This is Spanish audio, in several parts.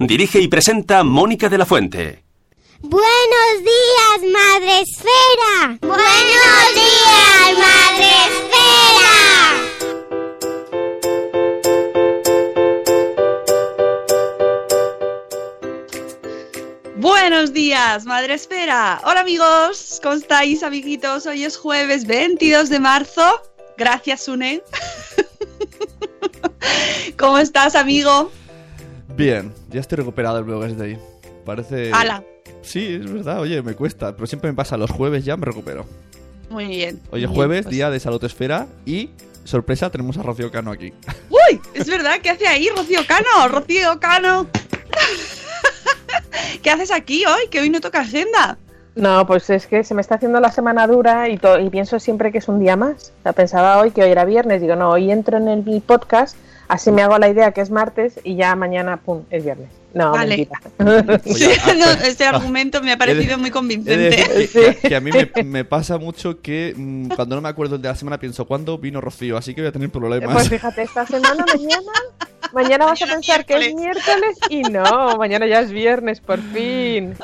Dirige y presenta Mónica de la Fuente. Buenos días, Madre Esfera. Buenos días, Madre Esfera. Buenos días, Madre Esfera. Hola amigos, ¿cómo estáis, amiguitos? Hoy es jueves 22 de marzo. Gracias, Une. ¿Cómo estás, amigo? Bien, ya estoy recuperado del blog de ahí. Parece. ¡Hala! Sí, es verdad, oye, me cuesta, pero siempre me pasa los jueves ya me recupero. Muy bien. Hoy es Muy jueves, bien, pues. día de Salud Esfera y, sorpresa, tenemos a Rocío Cano aquí. ¡Uy! Es verdad, ¿qué hace ahí, Rocío Cano? Rocío Cano. ¿Qué haces aquí hoy? Que hoy no toca agenda. No, pues es que se me está haciendo la semana dura y, y pienso siempre que es un día más. O sea, pensaba hoy que hoy era viernes, digo, no, hoy entro en el podcast, así me hago la idea que es martes y ya mañana, pum, es viernes. No, Vale. mentira. Sí, no, este argumento me ha parecido muy convincente. que, que- que a mí me, me pasa mucho que mm, cuando no me acuerdo el de la semana pienso, ¿cuándo vino Rocío? Así que voy a tener problemas. Pues fíjate, esta semana, mañana, mañana vas a pensar que es miércoles y no, mañana ya es viernes, por fin.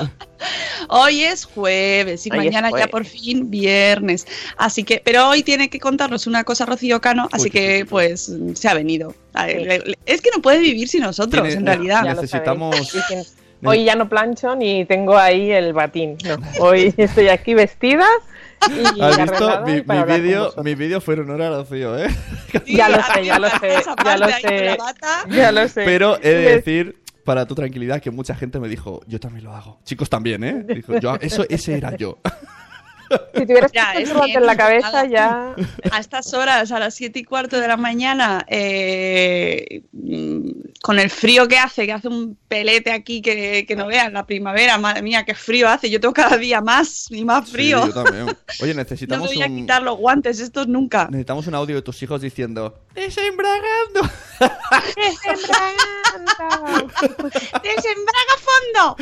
Hoy es jueves y Hoy mañana ya por fin viernes. Así que, pero hoy tiene que contarnos una cosa Rocío Cano, así Uy, que pues se ha venido. A ver, Sí. le- le- Es que no puede vivir sin nosotros, Tiene- en realidad. Ya Necesitamos- Hoy ya no plancho ni tengo ahí el batín. No, hoy estoy aquí vestida y ¿Has visto? Mi, mi vídeo mi vídeo fue en honor a Rocío, ¿eh? Sí, Ya lo sé, ya lo sé, ya lo sé. bata. Ya lo sé. Pero he de decir, para tu tranquilidad, que mucha gente me dijo, yo también lo hago. Chicos también, ¿eh? Dijo, yo, eso, ese era yo. Si tuvieras Ya, que bien, en la cabeza, ya. A estas horas, a las siete y cuarto de la mañana, eh, con el frío que hace, que hace un pelete aquí que, que no veas, la primavera, madre mía, qué frío hace. Yo tengo cada día más y más frío. Sí, yo también. Oye, no necesitamos voy a un... quitar los guantes, estos nunca. Necesitamos un audio de tus hijos diciendo ¡Desembragando! ¡Desembraga fondo!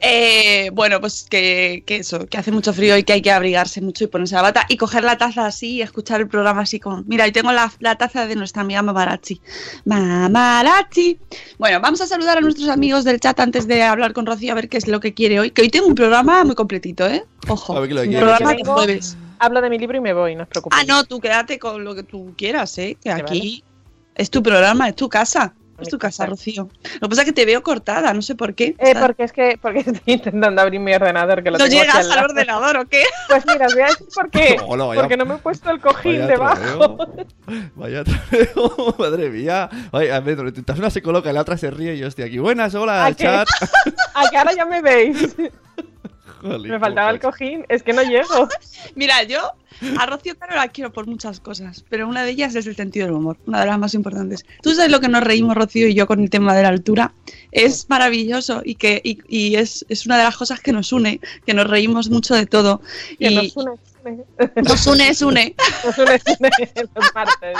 Eh, bueno, pues que, que eso, que hace mucho frío y que hay que abrigarse mucho y ponerse la bata y coger la taza así y escuchar el programa así como. Mira, y tengo la, la taza de nuestra amiga Mamarachi. Mamarachi. Bueno, vamos a saludar a nuestros amigos del chat antes de hablar con Rocío a ver qué es lo que quiere hoy. Que hoy tengo un programa muy completito, ¿eh? Ojo. A ver qué lo un quiere. programa Yo de jueves. Hablo de mi libro y me voy, no os preocupéis. Ah, no, tú quédate con lo que tú quieras, ¿eh? Que Vale, aquí es tu programa, es tu casa. Es Mi tu casa. Rocío. Lo que pasa es que te veo cortada, no sé por qué. Eh, porque es que porque estoy intentando abrir mi ordenador que lo ¿No tengo llegas al ordenador o qué? Pues mira, os voy a decir por qué. Hola, vaya- porque no me he puesto el cojín Vaya debajo. troleo. Vaya troleo, madre mía. Oye, a ver, una se coloca y la otra se ríe y yo estoy aquí. Buenas, hola, chat. A que ahora ya me veis. Jolín, Me faltaba el cojín, es que no llego. Mira, yo a Rocío Caro la quiero por muchas cosas, pero una de ellas es el sentido del humor, una de las más importantes. Tú sabes lo que nos reímos, Rocío y yo, con el tema de la altura. Es maravilloso y que y, y es, es una de las cosas que nos une, que nos reímos mucho de todo. Que y nos une, nos une, es une. Nos une, une los martes.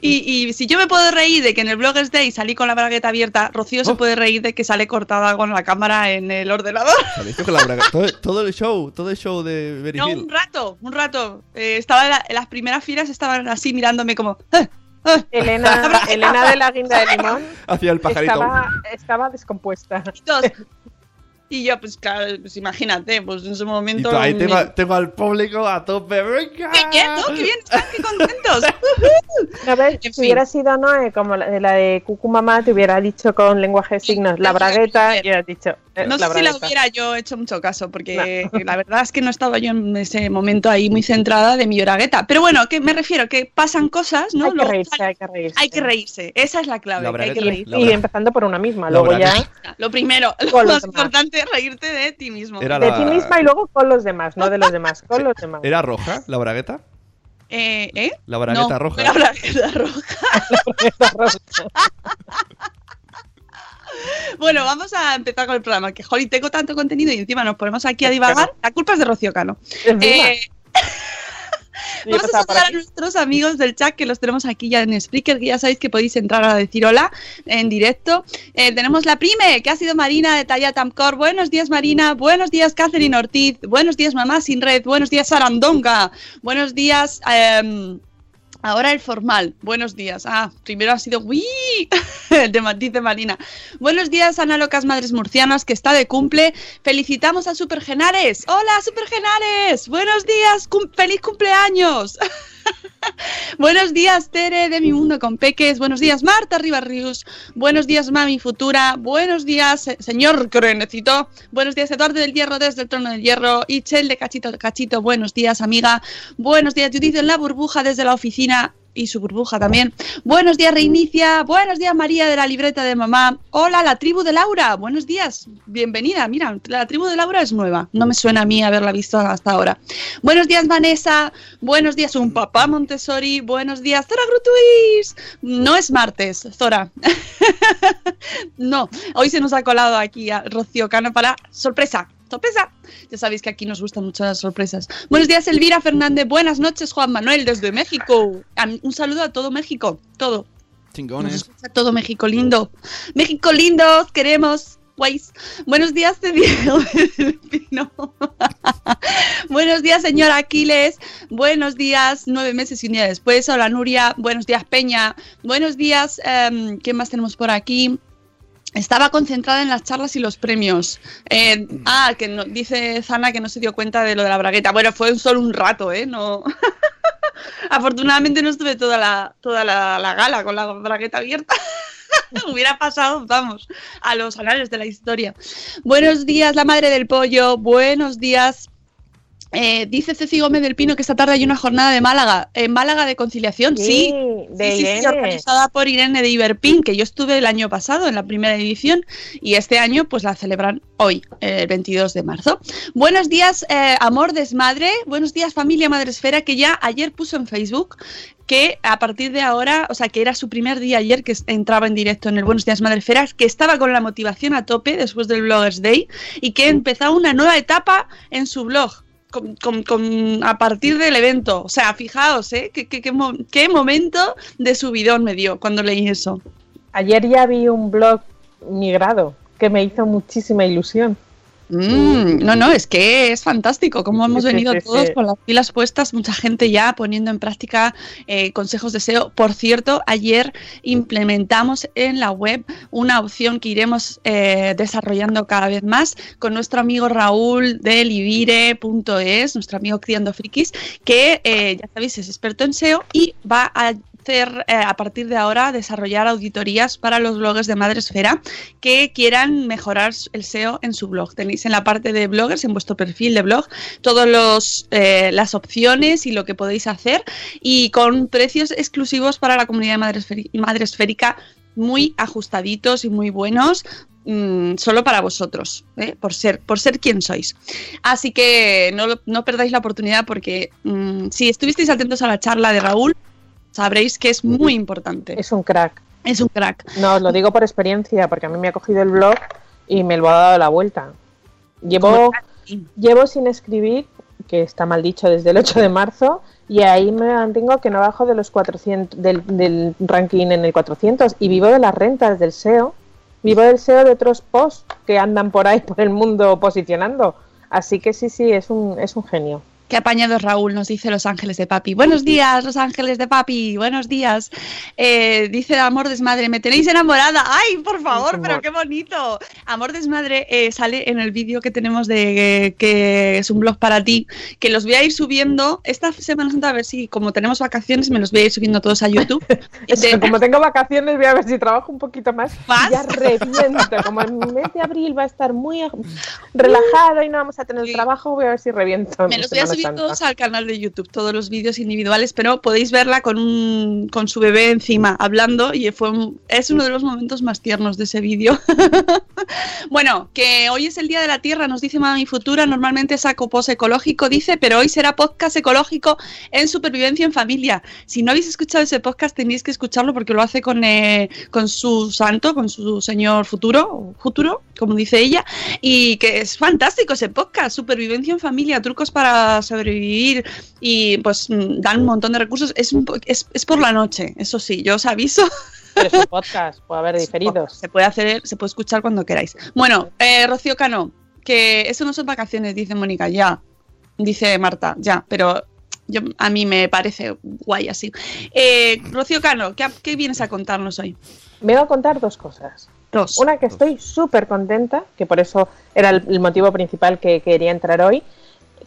Y, y si yo me puedo reír de que en el Bloggers Day salí con la bragueta abierta, Rocío se Oh. puede reír de que sale cortada con la cámara en el ordenador. Con la todo, todo el show, todo el show de Berry No, Hill. un rato, un rato. Eh, estaba en, la- en las primeras filas, estaban así mirándome como. "Eh, eh". Elena, Elena de la guinda de limón Hacía el pajarito. estaba, estaba descompuesta. Y todos, Y yo, pues claro, pues imagínate, pues en ese Y momento. tú, ahí tengo, tengo al público a tope. ¡Venga! ¡Qué bien, ¿no? ¡Qué bien! ¡Están qué contentos! A ver, si hubiera sido Noé como la de, la de Cucu Mamá, te hubiera dicho con lenguaje de signos la bragueta y hubieras dicho eh, No sé si la hubiera yo hecho mucho caso, porque la verdad es que no estaba yo en ese momento ahí muy centrada de mi bragueta. Pero bueno, que me refiero, que pasan cosas, ¿no? Hay que reírse, hay que reírse. hay que reírse. Esa es la clave, La que hay que reírse. Y bra- empezando por una misma, luego ya. Lo primero, lo más importante reírte de ti mismo. Era de la- ti misma y luego con los demás, no de los demás, con los demás. ¿Era roja la bragueta? Eh, ¿eh? La bragueta No, roja. La bragueta roja. Bueno, vamos a empezar con el programa. Que, jolly, tengo tanto contenido y encima nos ponemos aquí a divagar. La culpa es de Rocío Cano. Eh, Vamos a saludar a nuestros amigos del chat que los tenemos aquí ya en Spreaker, que ya sabéis que podéis entrar a decir hola en directo. Eh, tenemos la prime, que ha sido Marina de Talla Tamcor. Buenos días, Marina. Buenos días, Catherine Ortiz. Buenos días, Mamá Sin Red. Buenos días, Sarandonga. Buenos días. em, Ahora el formal. Buenos días. Ah, primero ha sido ¡Uy! El de Matiz de Marina. Buenos días, Ana Locas Madres Murcianas, que está de cumple. Felicitamos a Supergenares. Hola, Supergenares. Buenos días. feliz cumpleaños. Buenos días, Tere de Mi Mundo con Peques. Buenos días, Marta Ribarrius. Buenos días, Mami Futura. Buenos días, se- señor Crenecito. Buenos días, Eduardo del Hierro desde el Trono del Hierro. Y Chel de Cachito Cachito. Buenos días, amiga. Buenos días, Judith en la burbuja desde la oficina. Y su burbuja también. Buenos días, Reinicia. Buenos días, María de la libreta de mamá. Hola, la tribu de Laura. Buenos días. Bienvenida. Mira, la tribu de Laura es nueva. No me suena a mí haberla visto hasta ahora. Buenos días, Vanessa. Buenos días, un papá Montessori. Buenos días, Zora Grutuis. No es martes, Zora. no, hoy se nos ha colado aquí a Rocío Cano para sorpresa. Sorpresa. Ya sabéis que aquí nos gustan mucho las sorpresas. Buenos días, Elvira Fernández. Buenas noches, Juan Manuel, desde México. A- Un saludo a todo México. Todo. Chingones. escucha todo México lindo. México lindo, os queremos. Guays. Buenos días, Diego Pino. Buenos días, señor Aquiles. Buenos días, nueve meses y un día después. Hola, Nuria. Buenos días, Peña. Buenos días. em, ¿Quién más tenemos por aquí? Estaba concentrada en las charlas y los premios. Eh, ah, que no- dice Zana que no se dio cuenta de lo de la bragueta. Bueno, fue solo un rato, ¿eh? No. Afortunadamente no estuve toda la, toda la, la gala con la bragueta abierta. Hubiera pasado, vamos, a los anales de la historia. Buenos días, la madre del pollo. Buenos días. Eh, dice Ceci Gómez del Pino que esta tarde hay una jornada de Málaga. En Málaga de conciliación, sí. de Sí, sí, organizada por Irene de Iberpin, que yo estuve el año pasado en la primera edición y este año pues la celebran hoy, el 22 de marzo. Buenos días, eh, amor desmadre. Buenos días, familia Madresfera, que ya ayer puso en Facebook que a partir de ahora, o sea, que era su primer día ayer que entraba en directo en el Buenos Días Madresfera, que estaba con la motivación a tope después del Bloggers Day y que empezaba una nueva etapa en su blog. Con, con- con- a partir del evento. O sea, fijaos, ¿eh? ¿Qué, qué- qué qué momento de subidón me dio cuando leí eso. Ayer ya vi un blog migrado que me hizo muchísima ilusión. Mm, no, no, es que es fantástico cómo hemos venido todos con las pilas puestas, mucha gente ya poniendo en práctica eh, consejos de SEO. Por cierto, ayer implementamos en la web una opción que iremos eh, desarrollando cada vez más con nuestro amigo Raúl de livire.es, nuestro amigo Criando Frikis, que eh, ya sabéis es experto en SEO y va a hacer eh, a partir de ahora desarrollar auditorías para los bloggers de Madresfera que quieran mejorar el SEO en su blog. Tenéis en la parte de bloggers, en vuestro perfil de blog, todas las opciones y lo que podéis hacer y con precios exclusivos para la comunidad madresférica muy ajustaditos y muy buenos mm, solo para vosotros, ¿eh? por, ser, por ser quien sois. Así que no, no perdáis la oportunidad porque mm, si estuvisteis atentos a la charla de Raúl, sabréis que es muy importante. Es un crack. Es un crack. No, os lo digo por experiencia, porque a mí me ha cogido el blog y me lo ha dado la vuelta. Llevo, llevo sin escribir, que está mal dicho, desde el 8 de marzo, y ahí me mantengo que no bajo de los 400, del, del ranking en el 400, y vivo de las rentas del SEO, vivo del SEO de otros posts que andan por ahí por el mundo posicionando. Así que sí, sí, es un, es un genio. Qué apañado Raúl, nos dice Los Ángeles de Papi. Buenos días, Los Ángeles de Papi, buenos días. Eh, dice Amor Desmadre, me tenéis enamorada. ¡Ay, por favor, pero qué bonito! Amor Desmadre eh, sale en el vídeo que tenemos de eh, que es un blog para ti, que los voy a ir subiendo esta Semana Santa, a ver si como tenemos vacaciones me los voy a ir subiendo todos a YouTube. De- Como tengo vacaciones, voy a ver si trabajo un poquito más. Ya reviento. Como en el mes de abril va a estar muy relajado y no vamos a tener trabajo, voy a ver si reviento. Me los voy a subir Todos al canal de YouTube, todos los vídeos individuales, pero podéis verla con un con su bebé encima hablando y fue un- es uno de los momentos más tiernos de ese vídeo. bueno, que hoy es el Día de la Tierra, nos dice Mami Futura, normalmente saco post ecológico, dice, pero hoy será podcast ecológico en supervivencia en familia. Si no habéis escuchado ese podcast tenéis que escucharlo porque lo hace con, eh, con su santo, con su señor futuro, futuro, como dice ella, y que es fantástico ese podcast, supervivencia en familia, trucos para sobrevivir y pues mm, dan un montón de recursos. Es, un po- es, es por la noche, eso sí, yo os aviso. Pero es un podcast, puede haber diferidos. Se puede hacer, se puede escuchar cuando queráis. Bueno, eh, Rocío Cano, que eso no son vacaciones, dice Mónica, ya. Dice Marta, ya, pero yo, a mí me parece guay así. Eh, Rocío Cano, ¿qué, qué vienes a contarnos hoy? Vengo a contar dos cosas. Dos. Una que estoy súper contenta, que por eso era el, el motivo principal que quería entrar hoy,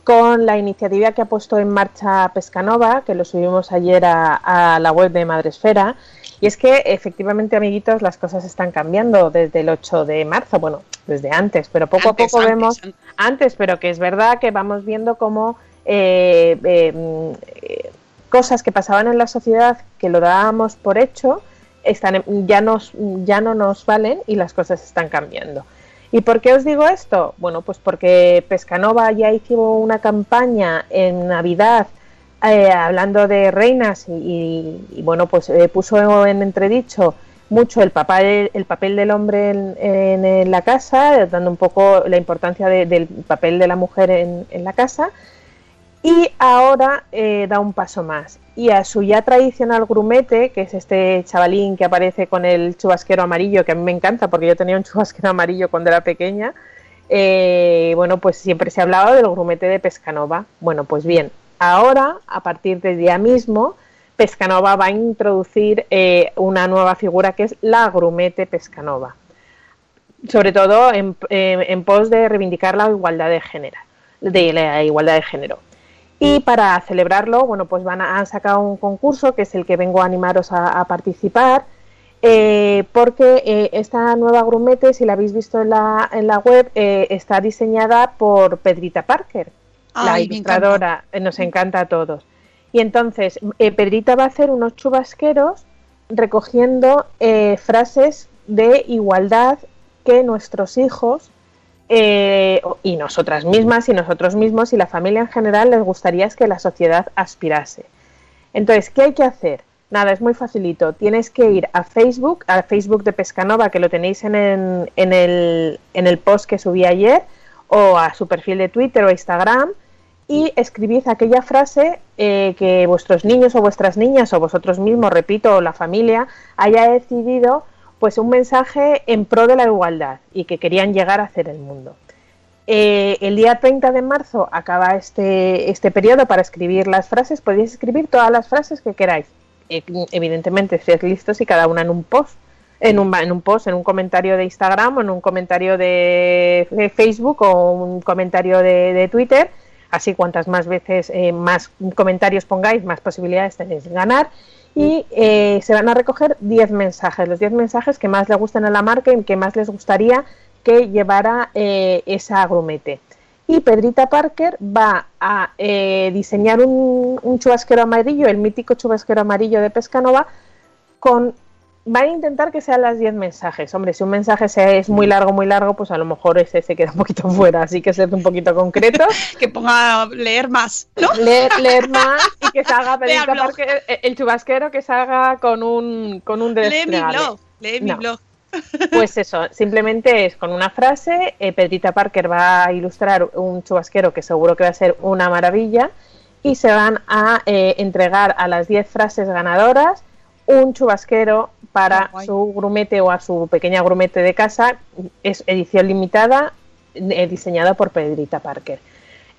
con la iniciativa que ha puesto en marcha Pescanova, que lo subimos ayer a, a la web de Madresfera. Y es que efectivamente, amiguitos, las cosas están cambiando desde el 8 de marzo, bueno, desde antes, pero poco Antes, a poco antes, vemos antes. antes, pero que es verdad que vamos viendo cómo eh, eh, mm, cosas que pasaban en la sociedad que lo dábamos por hecho están ya nos ya no nos valen y las cosas están cambiando. ¿Y por qué os digo esto? Bueno, pues porque Pescanova ya hizo una campaña en Navidad eh, hablando de reinas y, bueno, pues eh, puso en entredicho mucho el papel, el papel del hombre en, la casa, dando un poco la importancia de- del papel de la mujer en la casa. Y ahora eh, da un paso más. Y a su ya tradicional grumete, que es este chavalín que aparece con el chubasquero amarillo, que a mí me encanta porque yo tenía un chubasquero amarillo cuando era pequeña, eh, bueno, pues siempre se ha hablado del grumete de Pescanova. Bueno, pues bien, ahora, a partir del día mismo, Pescanova va a introducir eh, una nueva figura que es la grumete Pescanova. Sobre todo en, en pos de reivindicar la igualdad de género. De la igualdad de género. Y para celebrarlo, bueno, pues van a, han sacado un concurso que es el que vengo a animaros a, a participar, eh, porque eh, esta nueva grumete, si la habéis visto en la, en la web, eh, está diseñada por Pedrita Parker, la Ay, ilustradora, nos encanta a todos. Y entonces, Pedrita va a hacer unos chubasqueros recogiendo frases de igualdad que nuestros hijos eh, y nosotras mismas y nosotros mismos y la familia en general les gustaría es que la sociedad aspirase. Entonces, ¿qué hay que hacer? Nada, es muy facilito. Tienes que ir a Facebook, al Facebook de Pescanova, que lo tenéis en, en- en el, en el post que subí ayer, o a su perfil de Twitter o Instagram, y escribid aquella frase eh, que vuestros niños o vuestras niñas o vosotros mismos, repito, o la familia, haya decidido pues un mensaje en pro de la igualdad y que querían llegar a hacer el mundo. Eh, el día 30 de marzo acaba este, este periodo para escribir las frases. Podéis escribir todas las frases que queráis. Eh, evidentemente, si listos y cada una en un post. En un, en un post, en un comentario de Instagram o en un comentario de, Facebook o un comentario de, de Twitter. Así cuantas más veces eh, más comentarios pongáis, más posibilidades tenéis de ganar. Y eh, se van a recoger 10 mensajes, los 10 mensajes que más le gusten a la marca y que más les gustaría que llevara eh, esa grumete. Y Pedrita Parker va a eh, diseñar un, un chubasquero amarillo, el mítico chubasquero amarillo de Pescanova, con va a intentar que sean las 10 mensajes. Hombre, si un mensaje es muy largo, muy largo, pues a lo mejor ese se queda un poquito fuera, así que ser un poquito concreto. que ponga leer más, ¿no? Leer, leer más y que salga. Parker, el, chubasquero que salga con un con un Lee mi blog, lee mi No. blog. Pues eso, simplemente es con una frase. eh, Pedrita Parker va a ilustrar un chubasquero que seguro que va a ser una maravilla. Y se van a eh, entregar a las 10 frases ganadoras un chubasquero para su grumete o a su pequeña grumete de casa. Es edición limitada, eh, diseñada por Pedrita Parker.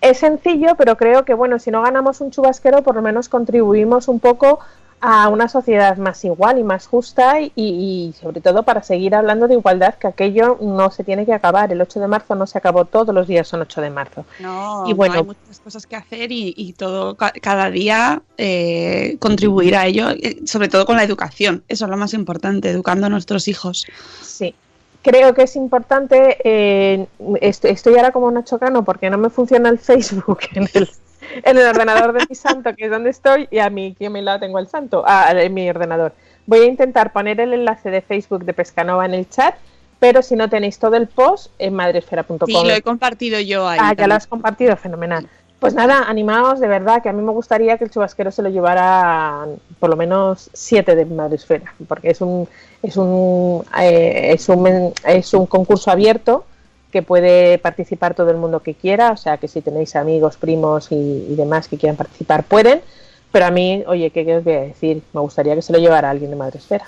es sencillo, pero creo que, bueno, si no ganamos un chubasquero, por lo menos contribuimos un poco a una sociedad más igual y más justa y, y, sobre todo para seguir hablando de igualdad, que aquello no se tiene que acabar. El 8 de marzo no se acabó, todos los días son 8 de marzo. No, y bueno, no hay muchas cosas que hacer y, y todo cada día eh, contribuir a ello, eh, sobre todo con la educación. Eso es lo más importante, educando a nuestros hijos. Sí. Creo que es importante, eh, estoy ahora como una chocano porque no me funciona el Facebook en el en el ordenador de mi santo, que es donde estoy, y a mí, que me la tengo el santo, ah, en mi ordenador. Voy a intentar poner el enlace de Facebook de Pescanova en el chat, pero si no tenéis todo el post en madresfera.com. Sí, lo he compartido yo ahí. Ah, ya lo has compartido, fenomenal. Pues nada, animaos, de verdad, que a mí me gustaría que el chubasquero se lo llevara por lo menos siete de Madresfera, porque es un, es un, eh, es un, es un concurso abierto que puede participar todo el mundo que quiera, o sea que si tenéis amigos, primos y, demás que quieran participar pueden, pero a mí, oye, ¿qué, os voy a decir? Me gustaría que se lo llevara alguien de Madresfera.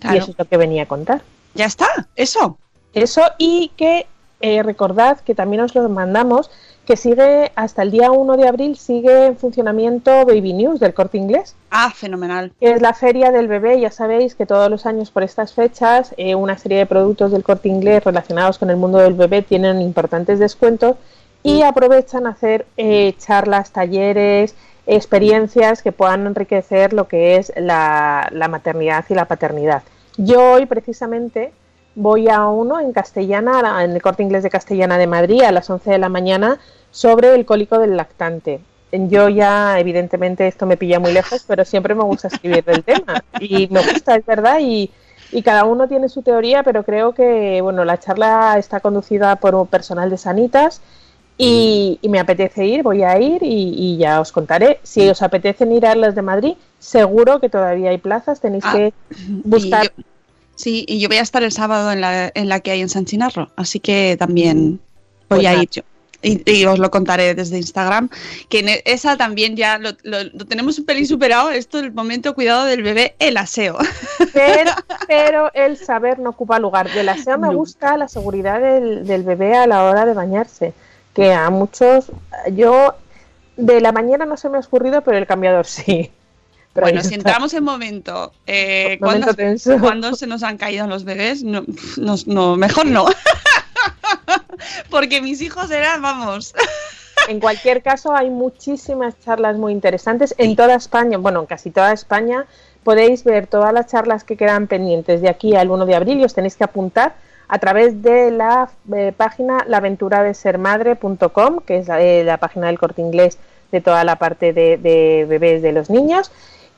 Claro. Y eso es lo que venía a contar. Ya está, eso. Eso y que eh, recordad que también os lo mandamos que sigue hasta el día 1 de abril, sigue en funcionamiento Baby News del corte inglés. Ah, fenomenal. es la feria del bebé, ya sabéis que todos los años por estas fechas eh, una serie de productos del corte inglés relacionados con el mundo del bebé tienen importantes descuentos y mm. aprovechan a hacer eh, charlas, talleres, experiencias que puedan enriquecer lo que es la, la maternidad y la paternidad. Yo hoy precisamente voy a uno en castellana, en el corte inglés de castellana de Madrid, a las 11 de la mañana, sobre el cólico del lactante. Yo ya, evidentemente, esto me pilla muy lejos, pero siempre me gusta escribir del tema. Y me gusta, es verdad, y, y cada uno tiene su teoría, pero creo que, bueno, la charla está conducida por un personal de Sanitas y, me apetece ir, voy a ir y, ya os contaré. Si os apetece ir a las de Madrid, seguro que todavía hay plazas, tenéis ah, que buscar. Sí, y yo voy a estar el sábado en la, en la que hay en San Chinarro, así que también voy pues a ir yo. Y, os lo contaré desde Instagram, que en esa también ya lo, tenemos un pelín superado, esto del momento cuidado del bebé, el aseo. Pero, el saber no ocupa lugar. Del aseo me gusta la seguridad del, del bebé a la hora de bañarse, que a muchos, yo de la mañana no se me ha ocurrido, pero el cambiador sí bueno, si entramos en momento, eh, cuando, se nos han caído los bebés, no, no, mejor no. Porque mis hijos eran, vamos. En cualquier caso, hay muchísimas charlas muy interesantes en toda España, bueno, en casi toda España. Podéis ver todas las charlas que quedan pendientes de aquí al 1 de abril y os tenéis que apuntar a través de la eh, página laventuradesermadre.com, que es eh, la, página del corte inglés de toda la parte de, de bebés de los niños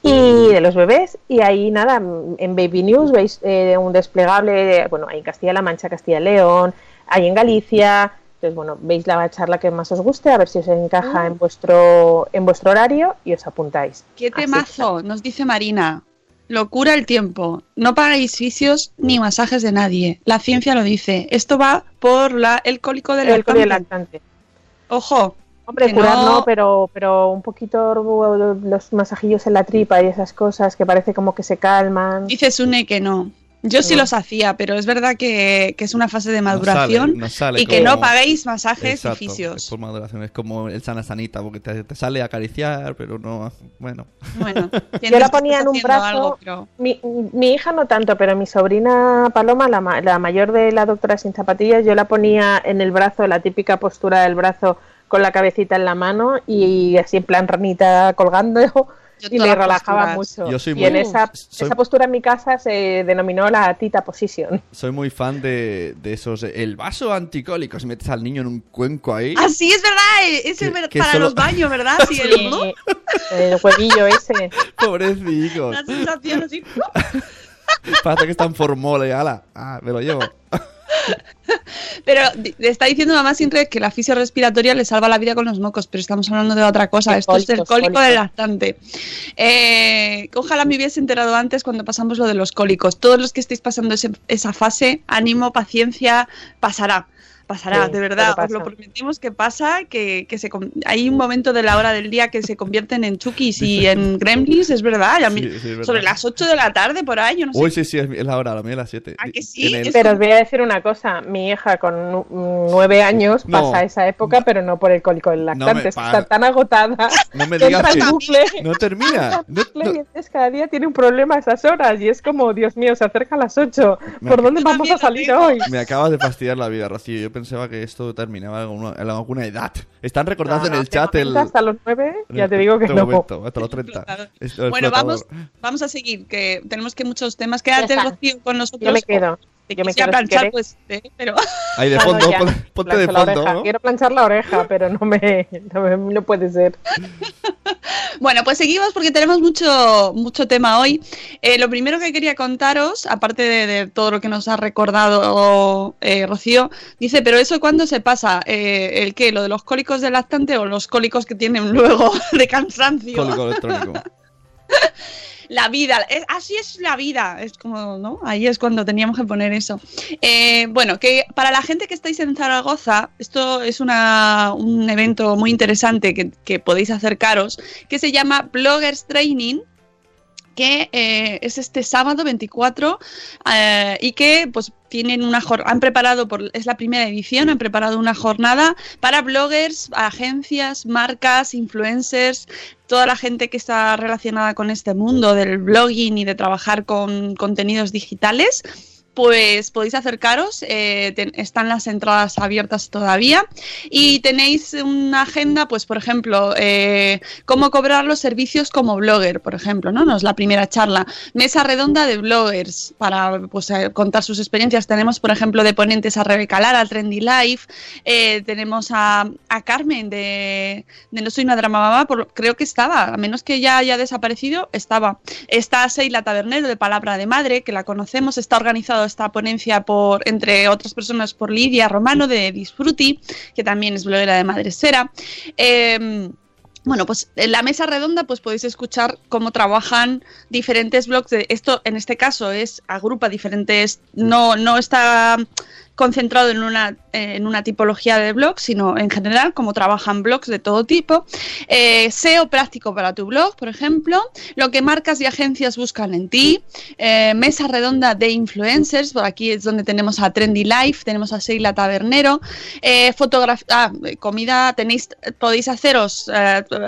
y de los bebés. Y ahí nada, en Baby News veis eh, un desplegable, bueno, hay en Castilla-La Mancha, Castilla-León, hay en Galicia. Entonces, bueno, veis la charla que más os guste, a ver si os encaja ah. en vuestro en vuestro horario y os apuntáis. ¡Qué temazo! Nos dice Marina. Locura el tiempo. No pagáis fisios ni masajes de nadie. La ciencia lo dice. Esto va por la, el cólico del lactante. Ojo, Hombre, curar no... pero, pero un poquito los masajillos en la tripa y esas cosas que parece como que se calman. Dice Sune que no. Yo sí los hacía, pero es verdad que, es una fase de maduración y que no paguéis masajes y fisios. Es por maduración, es como el sana sanita, porque te, sale a acariciar, pero no. Bueno. Bueno, yo la ponía en un brazo. mi, mi, hija no tanto, pero mi sobrina Paloma, la, la mayor de la doctora sin zapatillas, yo la ponía en el brazo, la típica postura del brazo con la cabecita en la mano y así en plan ranita colgando y le relajaba mucho. y en esa, esa, postura en mi casa se denominó la tita position. Soy muy fan de, de esos. El vaso anticólico, si metes al niño en un cuenco ahí. Ah, sí, es verdad. Es para los baños, ¿verdad? Sí, el, el jueguillo ese. Pobrecito. La sensación así. Parece que está en formol, ala. Ah, me lo llevo. Pero le está diciendo mamá siempre que la fisia respiratoria le salva la vida con los mocos, pero estamos hablando de otra cosa. Esto es el cólico del lactante. Eh, ojalá me hubiese enterado antes cuando pasamos lo de los cólicos. Todos los que estéis pasando esa fase, ánimo, paciencia, pasará Pasará, Sí, de verdad, os lo prometimos que pasa, que, que se con- hay un momento de la hora del día que se convierten en chukis y en gremlins, es verdad, y a mí- Sí, sí, es verdad. sobre las 8 de la tarde por ahí, yo no sé. Uy, sí, sí, es la hora, la mía es las 7. ¿A que sí? Pero os voy a decir una cosa, mi hija con nu- nueve años No. pasa esa época, pero no por el cólico del lactante, está tan agotada No me digas que bucle, no termina. No- y entonces cada día tiene un problema a esas horas y es como, Dios mío, se acerca a las 8, Me ¿por dónde vamos a salir hoy? Me acabas de fastidiar la vida, Rocío. Pensaba que esto terminaba en alguna, edad. Están recordando No, en el chat el. Hasta los 9, en ya te digo que no. momento, hasta los 30. Esto es Bueno, vamos, vamos a seguir, que tenemos que muchos temas. Quédate. Rocío, con nosotros. Yo me quedo. Te Yo me si planchar, queréis. pues, eh, pero... Ahí de fondo, ya. pon- ponte de fondo, oreja. ¿no? Quiero planchar la oreja, pero no me, no me- no puede ser. Bueno, pues seguimos porque tenemos mucho, mucho tema hoy. Eh, lo primero que quería contaros, aparte de, de todo lo que nos ha recordado eh, Rocío, dice, pero eso cuándo se pasa? Eh, ¿El qué? ¿Lo de los cólicos del lactante o los cólicos que tienen luego de cansancio? Cólico electrónico. La vida, es- así es la vida. Es como, ¿no? Ahí es cuando teníamos que poner eso. Eh, bueno, que para la gente que estáis en Zaragoza, esto es una, un evento muy interesante que, que podéis acercaros, que se llama Bloggers Training que eh, es este sábado 24 eh, y que pues tienen una han preparado por es la primera edición han preparado una jornada para bloggers agencias marcas influencers toda la gente que está relacionada con este mundo del blogging y de trabajar con contenidos digitales pues podéis acercaros, eh, están las entradas abiertas todavía y tenéis una agenda, pues por ejemplo, eh, cómo cobrar los servicios como blogger, por ejemplo, ¿no? No es la primera charla. Mesa redonda de bloggers para pues, eh, contar sus experiencias. Tenemos, por ejemplo, de ponentes a Rebeca Lara, Trendy Life, tenemos a, a Carmen de, No Soy una Drama Mamá, creo que estaba, a menos que ya haya desaparecido, estaba. Está Seila Tabernero de Palabra de Madre, que la conocemos, está organizado esta ponencia por, entre otras personas, por Lidia Romano de Disfruti, que también es bloguera de Madresfera. Eh, bueno, pues en la mesa redonda pues podéis escuchar cómo trabajan diferentes blogs. De, esto en este caso es agrupa diferentes, no, no está concentrado en una, en una tipología de blog, sino en general cómo trabajan blogs de todo tipo. Eh, SEO práctico para tu blog, por ejemplo, lo que marcas y agencias buscan en ti, eh, mesa redonda de influencers, por aquí es donde tenemos a Trendy Life, tenemos a Sheila Tabernero, eh, fotografía, ah, comida, tenéis, podéis haceros,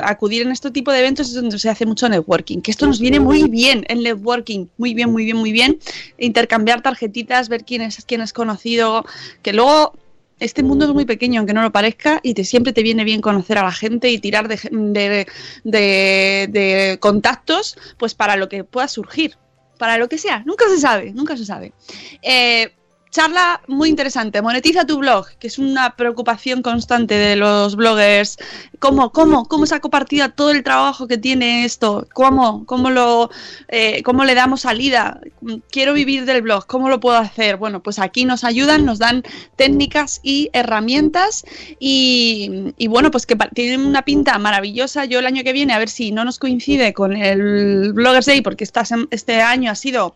acudir en este tipo de eventos es donde se hace mucho networking, que esto nos viene muy bien el networking, muy bien, muy bien, muy bien, intercambiar tarjetitas, ver quién es, quién es conocido, que luego este mundo es muy pequeño, aunque no lo parezca, y te, siempre te viene bien conocer a la gente y tirar de, de, de, de contactos, pues para lo que pueda surgir, para lo que sea, nunca se sabe, nunca se sabe. Eh, charla muy interesante, monetiza tu blog, que es una preocupación constante de los bloggers. ¿Cómo, cómo, cómo saco partida a todo el trabajo que tiene esto? ¿Cómo, cómo, lo, eh, ¿Cómo le damos salida? Quiero vivir del blog, ¿cómo lo puedo hacer? Bueno, pues aquí nos ayudan, nos dan técnicas y herramientas y, y bueno, pues que tienen una pinta maravillosa. Yo el año que viene, a ver si no nos coincide con el Bloggers Day, porque este año ha sido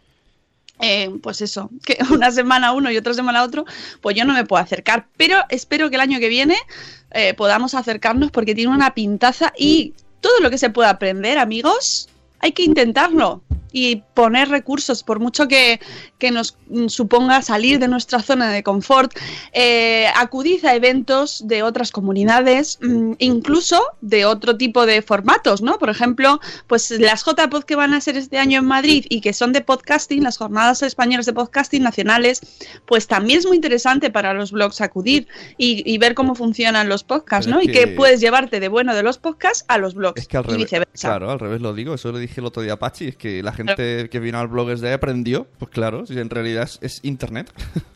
eh, pues eso, que una semana uno y otra semana otro, pues yo no me puedo acercar. Pero espero que el año que viene eh, podamos acercarnos porque tiene una pintaza y todo lo que se pueda aprender, amigos, hay que intentarlo y poner recursos, por mucho que, que nos suponga salir de nuestra zona de confort, eh, acudid a eventos de otras comunidades, mm, incluso de otro tipo de formatos, ¿no? Por ejemplo, pues las JPod que van a ser este año en Madrid y que son de podcasting, las jornadas españolas de podcasting nacionales, pues también es muy interesante para los blogs acudir y, y ver cómo funcionan los podcasts, Pero ¿no? es Y que que- puedes llevarte de bueno de los podcasts a los blogs Es que al y revés, viceversa. claro, al revés lo digo. Eso lo dije el otro día a Pachi. Es que la gente que vino al Bloggers Day aprendió. Pues claro, si en realidad es, es internet.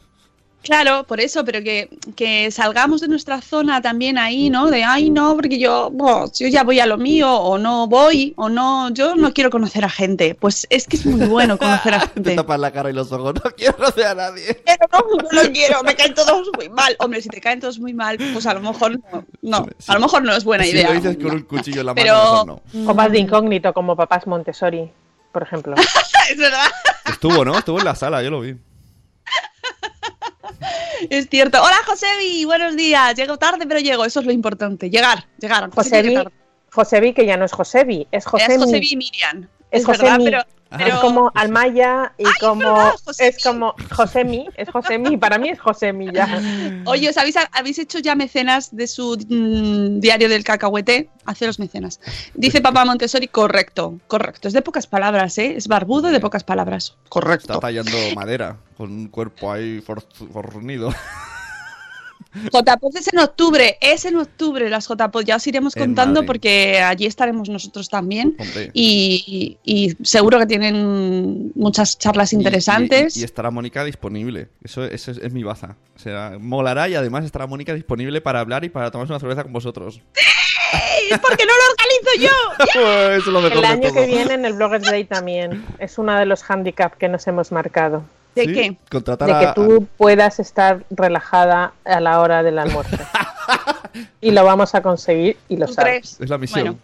Claro, por eso, pero que, que salgamos de nuestra zona también ahí, ¿no? De, ay, no, porque yo, yo ya voy a lo mío, o no voy, o no, yo no quiero conocer a gente. Pues es que es muy bueno conocer a Te gente. tapas la cara y los ojos. No quiero conocer a nadie. Pero no, no lo quiero, me caen todos muy mal. Hombre, si te caen todos muy mal, pues a lo mejor no, no, a lo mejor no es buena si idea. lo dices con un cuchillo en la mano, Pero- no. O más de incógnito, como papás Montessori, por ejemplo. es verdad. Estuvo, ¿no? Estuvo en la sala, yo lo vi. Es cierto. Hola, Josebi, buenos días. Llego tarde, pero llego. Eso es lo importante. Llegar, llegar. Josebi. Josebi, que ya no es Josebi, es Josemi. Es Josebi Miriam. Es Es, verdad, Josemi. Pero, Es como Almaya y como verdad, es como Josemi, es Josemi, para mí es Josemi ya. Oye, ¿os habéis, habéis hecho ya mecenas de su mm, diario del cacahuete? Haceros mecenas. Dice papá Montessori, correcto, correcto. Es de pocas palabras, ¿eh? Es barbudo de pocas palabras. Correcto. Está tallando madera con un cuerpo ahí for- fornido. JPod es en octubre, es en octubre las JPod. Ya os iremos En contando Madrid. porque allí estaremos nosotros también. Y, y seguro que tienen muchas charlas interesantes. Y, y estará Mónica disponible. Eso, eso es, es mi baza. O sea, molará y además estará Mónica disponible para hablar y para tomarse una cerveza con vosotros. Es porque no lo organizo yo. eso lo mejor El año que viene en el Bloggers Day también es uno de los handicaps que nos hemos marcado. ¿De Sí, qué? Contratar De que a- tú puedas estar relajada a la hora del almuerzo. y lo vamos a conseguir y lo ¿Tú sabes. crees? Es la misión. Bueno.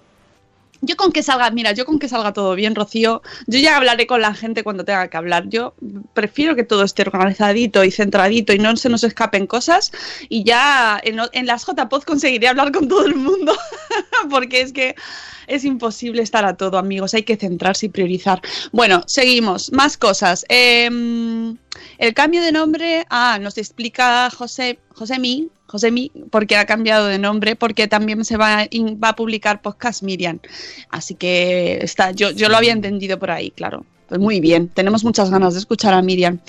Yo con que salga, mira, yo con que salga todo bien, Rocío, yo ya hablaré con la gente cuando tenga que hablar. Yo prefiero que todo esté organizadito y centradito y no se nos escapen cosas. Y ya en, las JPod conseguiré hablar con todo el mundo, porque es que es imposible estar a todo, amigos. Hay que centrarse y priorizar. Bueno, seguimos. Más cosas. Em, el cambio de nombre, ah, nos explica José, Josemi, Josemi, porque ha cambiado de nombre, porque también se va, va a publicar podcast Miriam. Así que está, yo, yo lo había entendido por ahí, claro. Pues muy bien, tenemos muchas ganas de escuchar a Miriam.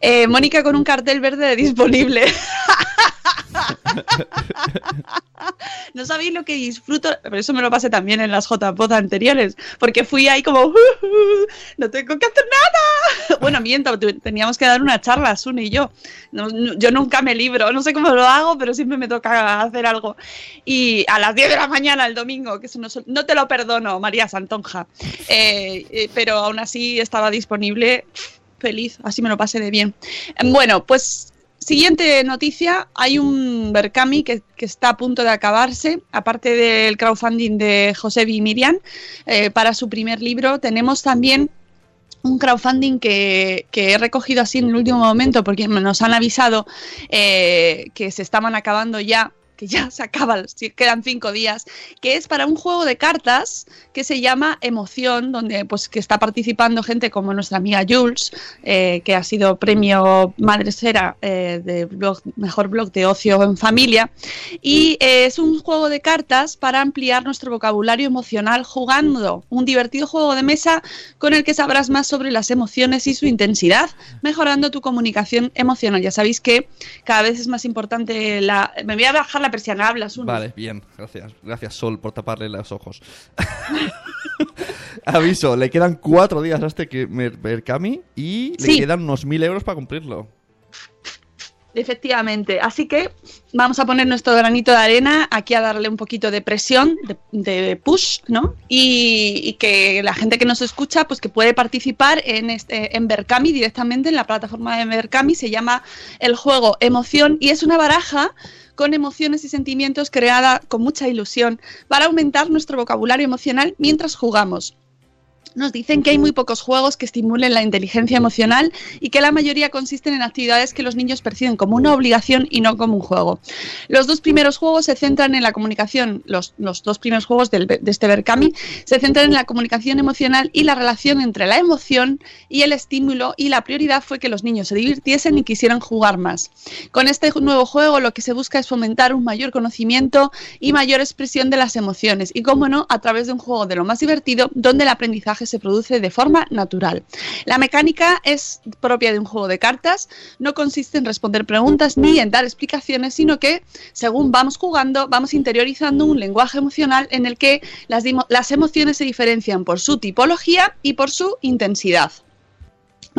Eh, Mónica con un cartel verde disponible. No sabéis lo que disfruto, pero eso me lo pasé también en las JPod anteriores, porque fui ahí como, no tengo que hacer nada. Bueno, miento, teníamos que dar una charla, Sune y yo. No- yo nunca me libro, no sé cómo lo hago, pero siempre me toca hacer algo. Y a las 10 de la mañana el domingo, que eso no, no te lo perdono, María Santonja. Eh, eh, pero aún así estaba disponible, feliz, así me lo pasé de bien. Bueno, pues Siguiente noticia, hay un Berkami que, que está a punto de acabarse, aparte del crowdfunding de José y Miriam, eh, para su primer libro. Tenemos también un crowdfunding que, que he recogido así en el último momento porque nos han avisado eh, que se estaban acabando ya que ya se acaba, quedan cinco días, que es para un juego de cartas que se llama Emoción, donde pues que está participando gente como nuestra amiga Jules, eh, que ha sido premio Madre Sera eh, de blog, mejor blog de ocio en familia, y eh, es un juego de cartas para ampliar nuestro vocabulario emocional jugando, un divertido juego de mesa con el que sabrás más sobre las emociones y su intensidad, mejorando tu comunicación emocional. Ya sabéis que cada vez es más importante la... Me voy a bajar la persiana, hablas uno. Vale, bien, gracias. Gracias, Sol, por taparle los ojos. Aviso, le quedan cuatro días hasta que me Berkami y le Sí. quedan unos mil euros para cumplirlo. Efectivamente, así que vamos a poner nuestro granito de arena aquí a darle un poquito de presión, de, de push, ¿no? Y, y que la gente que nos escucha, pues que puede participar en este, en Berkami directamente en la plataforma de Berkami, se llama el juego Emoción y es una baraja con emociones y sentimientos creada con mucha ilusión para aumentar nuestro vocabulario emocional mientras jugamos. Nos dicen que hay muy pocos juegos que estimulen la inteligencia emocional y que la mayoría consisten en actividades que los niños perciben como una obligación y no como un juego. Los dos primeros juegos se centran en la comunicación, los, los dos primeros juegos del- de este Berkami se centran en la comunicación emocional y la relación entre la emoción y el estímulo y la prioridad fue que los niños se divirtiesen y quisieran jugar más. Con este nuevo juego lo que se busca es fomentar un mayor conocimiento y mayor expresión de las emociones y, como no, a través de un juego de lo más divertido donde el aprendizaje se produce de forma natural. La mecánica es propia de un juego de cartas, no consiste en responder preguntas ni en dar explicaciones, sino que, según vamos jugando, vamos interiorizando un lenguaje emocional en el que las, emociones se diferencian por su tipología y por su intensidad.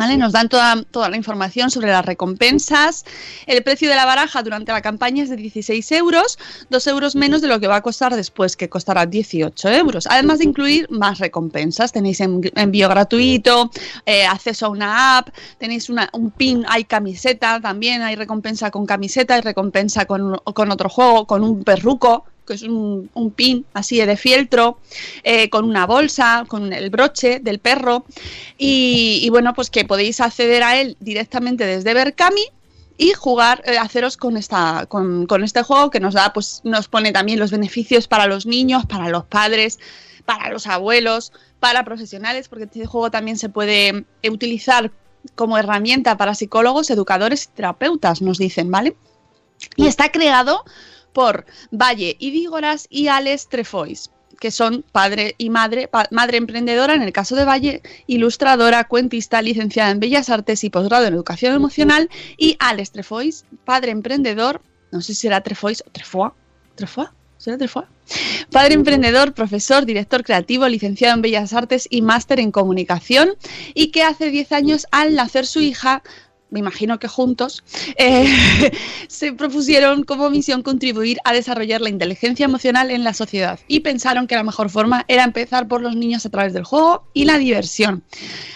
¿Vale? Nos dan toda, toda la información sobre las recompensas. El precio de la baraja durante la campaña es de 16 euros, 2 euros menos de lo que va a costar después, que costará 18 euros. Además de incluir más recompensas. Tenéis en- envío gratuito, eh, acceso a una app, tenéis una- un pin, hay camiseta también, hay recompensa con camiseta, hay recompensa con, con otro juego, con un perruco que es un, un pin así de fieltro, eh, con una bolsa, con el broche del perro. Y, y bueno, pues que podéis acceder a él directamente desde Berkami y jugar, eh, haceros con, esta, con, con este juego que nos da, pues nos pone también los beneficios para los niños, para los padres, para los abuelos, para profesionales, porque este juego también se puede eh, utilizar como herramienta para psicólogos, educadores y terapeutas, nos dicen, ¿vale? Y está creado por Valle Idígoras y Alex Trefois, que son padre y madre, madre emprendedora en el caso de Valle, ilustradora, cuentista, licenciada en Bellas Artes y posgrado en Educación Emocional, y Alex Trefois, padre emprendedor, no sé si será Trefois o Trefoa, Trefoa, ¿será Trefoa? Padre emprendedor, profesor, director creativo, licenciado en Bellas Artes y máster en comunicación, y que hace 10 años, al nacer su hija, me imagino que juntos, eh, se propusieron como misión contribuir a desarrollar la inteligencia emocional en la sociedad y pensaron que la mejor forma era empezar por los niños a través del juego y la diversión.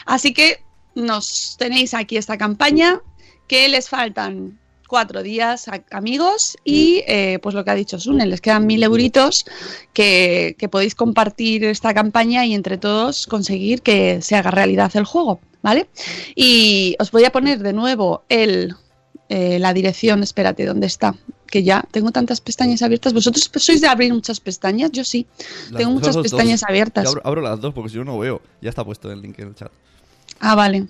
Así que nos tenéis aquí esta campaña que les faltan cuatro días, amigos, y eh, pues lo que ha dicho Sune, les quedan mil euritos que, que podéis compartir esta campaña y entre todos conseguir que se haga realidad el juego, ¿vale? Y os voy a poner de nuevo el, eh, la dirección, espérate, ¿dónde está? Que ya tengo tantas pestañas abiertas. ¿Vosotros sois de abrir muchas pestañas? Yo sí. Las tengo muchas dos, pestañas dos. abiertas. Abro, abro las dos porque si no, no veo. Ya está puesto el link en el chat. Ah, vale.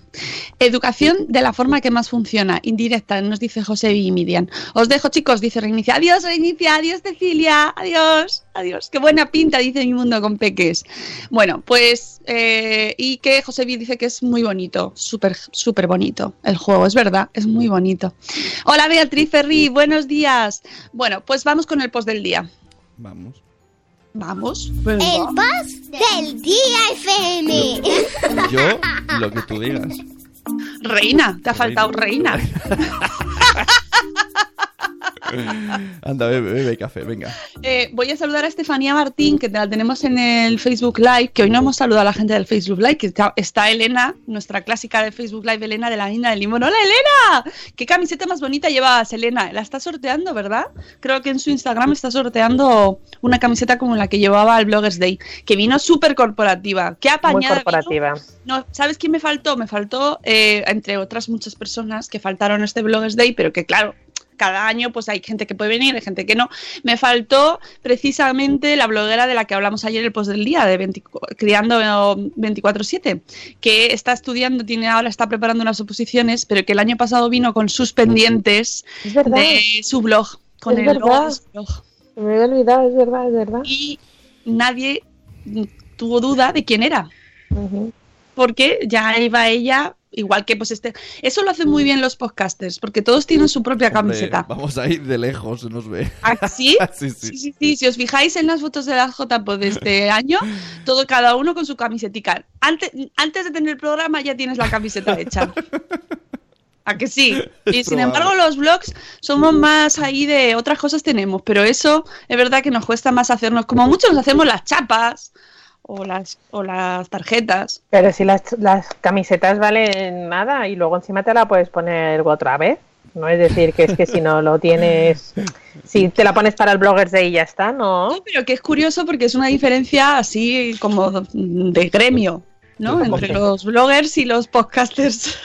Educación de la forma que más funciona, indirecta, nos dice José y Miriam. Os dejo, chicos, dice Reinicia. Adiós, Reinicia, adiós, Cecilia, adiós, adiós. Qué buena pinta, dice mi mundo con peques. Bueno, pues, eh, y que José B dice que es muy bonito, súper, súper bonito el juego, es verdad, es muy bonito. Hola, Beatriz Ferri, buenos días. Bueno, pues vamos con el post del día. Vamos. Vamos. El boss del día FM. Yo, lo que tú digas. Reina, te ha faltado reina. Anda, bebe, bebe café, venga. Eh, voy a saludar a Estefanía Martín, que la tenemos en el Facebook Live, que hoy no hemos saludado a la gente del Facebook Live, que está, está Elena, nuestra clásica de Facebook Live, Elena de la Niña del Limón. ¡Hola, Elena! ¿Qué camiseta más bonita llevas, Elena? La está sorteando, ¿verdad? Creo que en su Instagram está sorteando una camiseta como la que llevaba al Bloggers Day, que vino súper corporativa. ¡Qué Muy apañada! vino. corporativa. No, ¿sabes quién me faltó? Me faltó, eh, entre otras muchas personas que faltaron a este Bloggers Day, pero que claro, cada año pues hay gente que puede venir, hay gente que no. Me faltó precisamente la bloguera de la que hablamos ayer el post del día, de 20 Criando 24-7, que está estudiando, tiene ahora está preparando unas oposiciones, pero que el año pasado vino con sus pendientes de su blog, con Es el blog. Me había olvidado, es verdad, es verdad. Y nadie tuvo duda de quién era porque ya iba ella, igual que pues este. Eso lo hacen muy bien los podcasters, porque todos tienen su propia Hombre, camiseta. vamos a ir de lejos, se nos ve. ¿Ah, ¿Sí? sí, sí. Sí, sí, sí. Si os fijáis en las fotos de la JPO de este año, todo cada uno con su camisetica. Antes, antes de tener el programa ya tienes la camiseta hecha. ¿A que sí? Y Es sin probable. embargo los blogs somos más ahí de otras cosas tenemos, pero eso es verdad que nos cuesta más hacernos, como muchos nos hacemos las chapas o las, o las tarjetas. Pero si las, las camisetas valen nada y luego encima te la puedes poner otra vez. No es decir que es que si no lo tienes, si te la pones para el Bloggers Day y ya está, ¿no? No, pero que es curioso porque es una diferencia así como de gremio, ¿no? Entre los bloggers y los podcasters.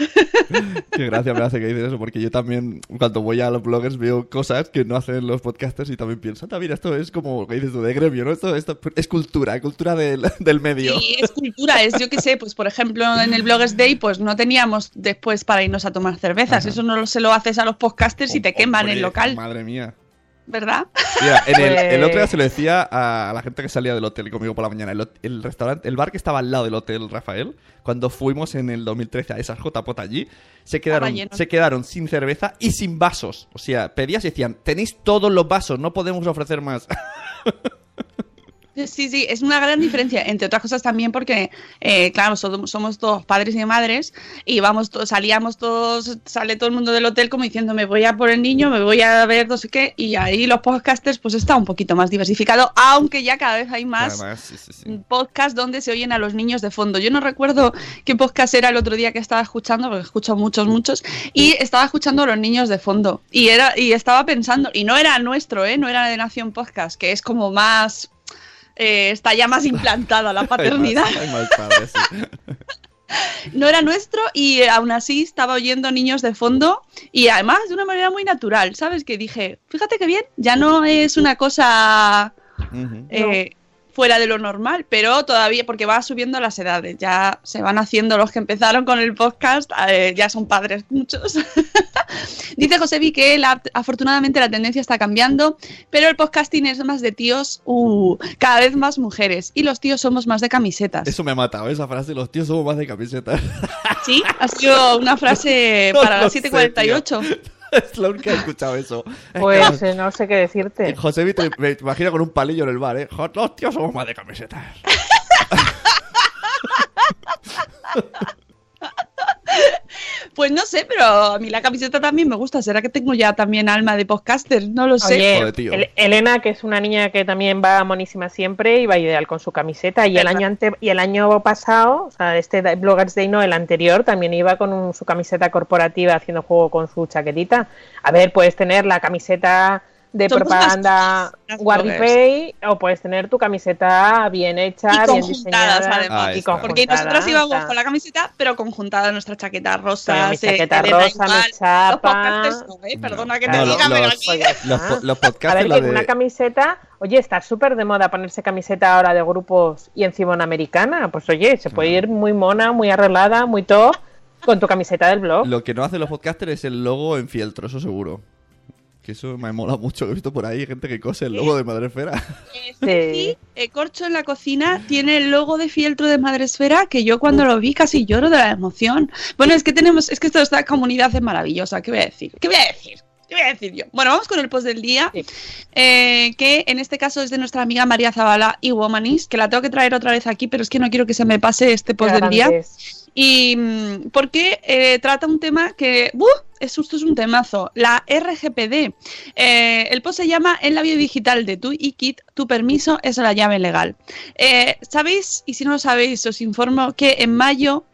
Qué gracia me hace que dices eso, porque yo también, cuando voy a los bloggers, veo cosas que no hacen los podcasters y también pienso, anda, mira, esto es como que dices tú, de gremio, ¿no? Esto, esto es cultura, cultura del, del medio. Y es cultura, es yo qué sé, pues por ejemplo en el Bloggers Day pues no teníamos después para irnos a tomar cervezas, eso no se lo haces a los podcasters y te queman el Hombre, local, Madre mía. ¿Verdad? Mira, en el, el otro día Pues- se lo decía a, la gente que salía del hotel conmigo por la mañana. El, el restaurante, el bar que estaba al lado del hotel Rafael, cuando fuimos en el 2013 a esas JPOT allí, se quedaron, se quedaron sin cerveza y sin vasos. O sea, pedías y decían, tenéis todos los vasos, no podemos ofrecer más. Sí, sí, es una gran diferencia, entre otras cosas también porque, eh, claro, somos, somos todos padres y madres y vamos todos, salíamos todos, sale todo el mundo del hotel como diciendo me voy a por el niño, me voy a ver no sé qué y ahí los podcasters pues está un poquito más diversificado, aunque ya cada vez hay más Además, sí, sí, sí. podcast donde se oyen a los niños de fondo. Yo no recuerdo qué podcast era el otro día que estaba escuchando, porque escucho muchos, muchos, y estaba escuchando a los niños de fondo. Y era, y estaba pensando, y no era nuestro, ¿eh? no era de Nación Podcast, que es como más. Eh, está ya más implantada la paternidad. Hay más, hay más padres, sí. no era nuestro y eh, aún así estaba oyendo niños de fondo y además de una manera muy natural, ¿sabes? Que dije, fíjate qué bien, ya no es una cosa eh, fuera de lo normal, pero todavía porque va subiendo las edades, ya se van haciendo los que empezaron con el podcast, eh, ya son padres muchos. Dice Josebi que la- afortunadamente la tendencia está cambiando, pero el podcasting es más de tíos, uh, cada vez más mujeres, y los tíos somos más de camisetas. Eso me ha matado, esa frase. Los tíos somos más de camisetas. Sí, ha sido una frase No para lo las sé, 7.48. es la única que he escuchado eso. Pues eh, no sé qué decirte. José Vito, me imagino con un palillo en el bar, ¿eh? Los tíos somos más de camisetas. Pues no sé, pero a mí la camiseta también me gusta. ¿Será que tengo ya también alma de podcaster? No lo sé. Oye, Joder, tío. El- Elena, que es una niña que también va monísima siempre y va ideal con su camiseta. Y el año ante y el año pasado, o sea, este Bloggers Day no, el anterior, también iba con un- su camiseta corporativa haciendo juego con su chaquetita. A ver, puedes tener la camiseta de Somos propaganda las o puedes tener tu camiseta bien hecha, Y bien diseñada. además. Ahí y está. Porque nosotras íbamos con la camiseta, pero conjuntada nuestra chaqueta rosa. Mi chaqueta rosa, mi igual. Los chapa. podcasters no, ¿eh? Perdona que te diga, pero los- aquí... Los, los A podcasts, ver, la que de... una camiseta, oye, está súper de moda ponerse camiseta ahora de grupos y encima una americana. Pues oye, se puede ir muy mona, muy arreglada, muy top con tu camiseta del blog. Lo que no hacen los podcasters es el logo en fieltro, eso seguro. Que eso me mola mucho. que He visto por ahí gente que cose el logo de Madrefera. Eh, Ceci, eh, Corcho en la cocina tiene el logo de fieltro de Madresfera que yo cuando lo vi casi lloro de la emoción. Bueno, es que tenemos, es que esta comunidad es maravillosa. ¿Qué voy a decir? ¿Qué voy a decir? ¿Qué voy a decir yo? Bueno, vamos con el post del día, Sí. eh, que en este caso es de nuestra amiga María Zavala y Womanis, que la tengo que traer otra vez aquí, pero es que no quiero que se me pase este post Qué del día. es. Y mm, porque eh, trata un tema que, ¡buh! Es, esto es un temazo, la RGPD. Eh, el post se llama En la vida digital de tu IKIT, tu permiso es la llave legal. Eh, ¿Sabéis? Y si no lo sabéis, os informo que en mayo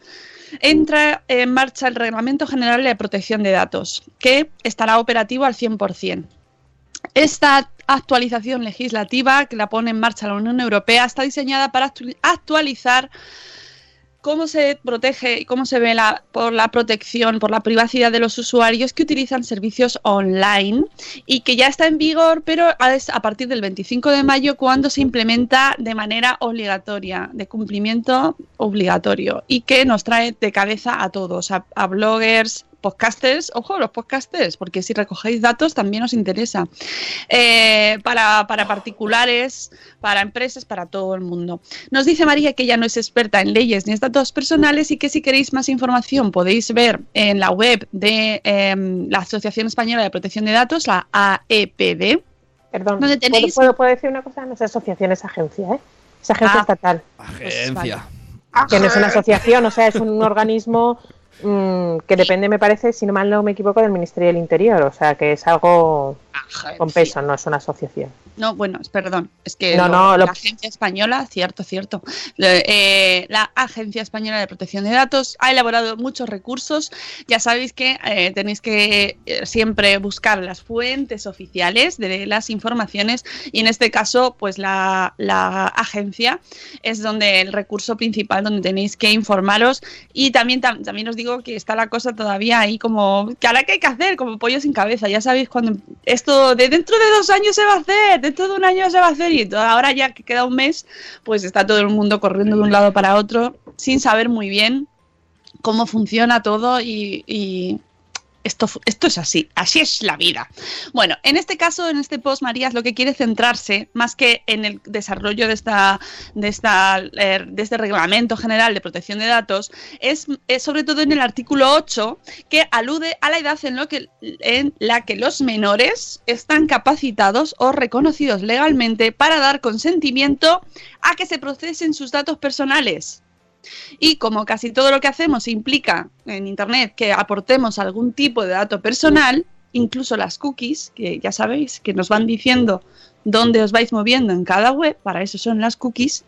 entra en marcha el Reglamento General de Protección de Datos, que estará operativo al 100%. Esta actualización legislativa que la pone en marcha la Unión Europea está diseñada para actu- actualizar cómo se protege y cómo se ve la, por la protección, por la privacidad de los usuarios que utilizan servicios online y que ya está en vigor, pero es a partir del 25 de mayo cuando se implementa de manera obligatoria, de cumplimiento obligatorio y que nos trae de cabeza a todos, a bloggers, podcasters, ojo, los podcasters, porque si recogéis datos también os interesa, Eh, para, para particulares, para empresas, para todo el mundo. Nos dice María que ella no es experta en leyes ni en datos personales y que si queréis más información podéis ver en la web de em, la Asociación Española de Protección de Datos, la AEPD. Perdón, ¿Dónde ¿puedo, tenéis? puedo, puedo decir una cosa? No es asociación, es agencia, ¿eh? Es agencia Ah. estatal. Agencia. Que no es una asociación, o sea, es un organismo mm, que depende, me parece, si no mal no me equivoco, del Ministerio del Interior. O sea, que es algo con peso, no es una asociación. No, bueno, es- perdón, es que No, lo- no, lo- la Agencia Española, cierto, cierto, eh, la Agencia Española de Protección de Datos ha elaborado muchos recursos. Ya sabéis que eh, tenéis que eh, siempre buscar las fuentes oficiales de las informaciones y en este caso, pues la, la agencia es donde el recurso principal donde tenéis que informaros y también, tam- también os digo que está la cosa todavía ahí como que ahora qué hay que hacer, como pollo sin cabeza. Ya sabéis cuando de dentro de dos años se va a hacer, dentro de un año se va a hacer. Y todo- ahora ya que queda un mes, pues está todo el mundo corriendo de un lado para otro sin saber muy bien cómo funciona todo y esto, esto es así, así es la vida. Bueno, en este caso, en este post, Marías lo que quiere centrarse, más que en el desarrollo de, esta, de, esta, eh, de este reglamento general de protección de datos, es, es sobre todo en el artículo 8, que alude a la edad en, lo que, en la que los menores están capacitados o reconocidos legalmente para dar consentimiento a que se procesen sus datos personales. Y como casi todo lo que hacemos implica en Internet que aportemos algún tipo de dato personal, incluso las cookies, que ya sabéis, que nos van diciendo dónde os vais moviendo en cada web, para eso son las cookies,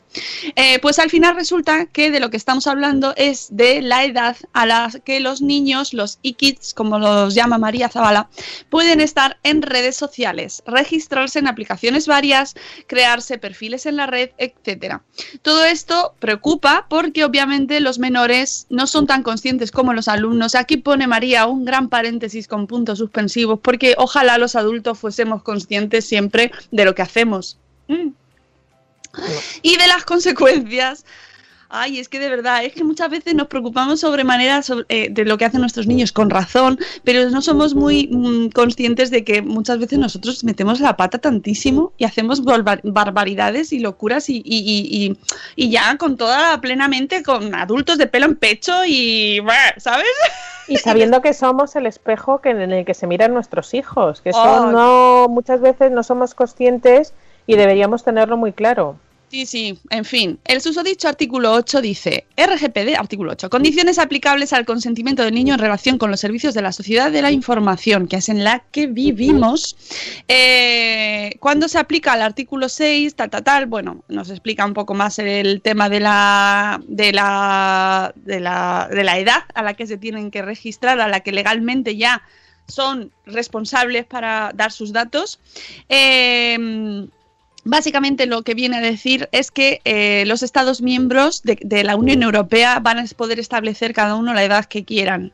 eh, pues al final resulta que de lo que estamos hablando es de la edad a la que los niños, los e-kids, como los llama María Zavala, pueden estar en redes sociales, registrarse en aplicaciones varias, crearse perfiles en la red, etcétera. Todo esto preocupa porque obviamente los menores no son tan conscientes como los alumnos. Aquí pone María un gran paréntesis con puntos suspensivos porque ojalá los adultos fuésemos conscientes siempre de lo que hacemos. Mm. Y de las consecuencias. Ay, es que de verdad, es que muchas veces nos preocupamos sobremanera sobre, eh, de lo que hacen nuestros niños con razón, pero no somos muy mm, conscientes de que muchas veces nosotros metemos la pata tantísimo y hacemos barbar- barbaridades y locuras y, y- y- y- y ya con toda plenamente con adultos de pelo en pecho y, ¿sabes? Y sabiendo que somos el espejo que, en el que se miran nuestros hijos, que eso Oh. no muchas veces no somos conscientes y deberíamos tenerlo muy claro. Sí, sí, en fin. El susodicho artículo 8 dice, RGPD, artículo 8, condiciones aplicables al consentimiento del niño en relación con los servicios de la sociedad de la información, que es en la que vivimos. Eh, cuando se aplica al artículo 6, tal, tal, tal, bueno, nos explica un poco más el tema de la, de la, de la, de la edad a la que se tienen que registrar, a la que legalmente ya son responsables para dar sus datos. Eh, Básicamente lo que viene a decir es que eh, los Estados miembros de, la Unión Europea van a poder establecer cada uno la edad que quieran.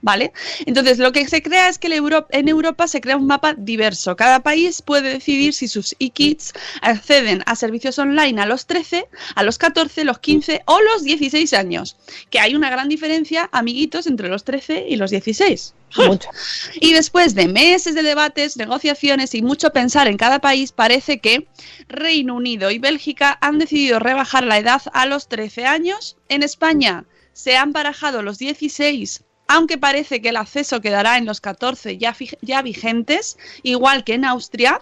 ¿Vale? Entonces lo que se crea es que en Europa se crea un mapa diverso. Cada país puede decidir si sus e-kids acceden a servicios online a los 13, a los 14, los 15 o los 16 años. Que hay una gran diferencia, amiguitos, entre los 13 y los 16. Y después de meses de debates, negociaciones y mucho pensar en cada país, parece que Reino Unido y Bélgica han decidido rebajar la edad a los 13 años. En España se han barajado los 16, aunque parece que el acceso quedará en los 14 ya, vigentes, igual que en Austria.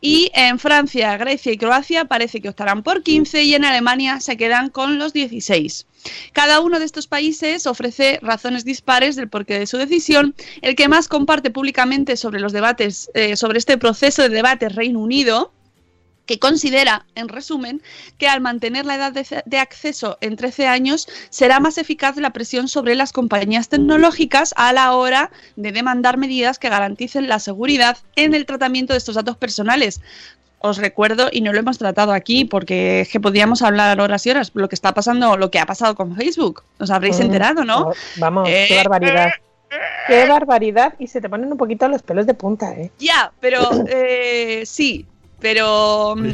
Y en Francia, Grecia y Croacia parece que optarán por 15 y en Alemania se quedan con los 16. Cada uno de estos países ofrece razones dispares del porqué de su decisión. El que más comparte públicamente sobre los debates, eh, sobre este proceso de debate Reino Unido, que considera, en resumen, que al mantener la edad de, de acceso en 13 años será más eficaz la presión sobre las compañías tecnológicas a la hora de demandar medidas que garanticen la seguridad en el tratamiento de estos datos personales. Os recuerdo, y no lo hemos tratado aquí porque es que podríamos hablar horas y horas, lo que está pasando, lo que ha pasado con Facebook. Os habréis Mm, enterado, ¿no? Vamos, Eh, qué barbaridad. Qué barbaridad. Y se te ponen un poquito los pelos de punta, ¿eh? Ya, pero eh, sí, pero mm,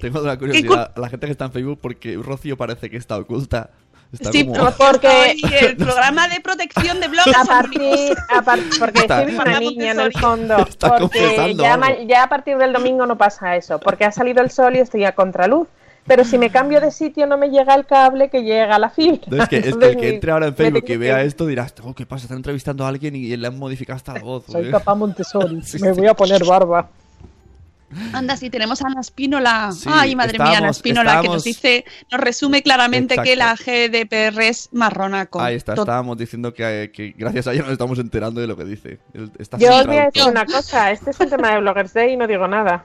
Tengo una curiosidad. La gente que está en Facebook, porque Rocío parece que está oculta. Está sí, como... Porque- porque el programa de protección de blogs A partir, a par- porque Está- soy una niña en el fondo. Está Porque ya, algo. ma- ya a partir del domingo no pasa eso, porque ha salido el sol y estoy a contraluz. Pero si me cambio de sitio no me llega el cable que llega a la fibra. No, es que, es que el que entre ahora en Facebook y vea esto dirás, oh, ¿qué pasa? Están entrevistando a alguien y le han modificado hasta la voz. Soy güey". papá Montessori, Sí, me sí. voy a poner barba. Anda, si tenemos a Ana Espínola. Sí, Ay, madre mía, Ana Espínola, que nos dice, nos resume claramente que la. GDPR es marronaco. Ahí está, estábamos diciendo que, que gracias a ella nos estamos enterando de lo que dice. Está Yo os voy a decir una cosa, este es un tema de Bloggers Day y no digo nada.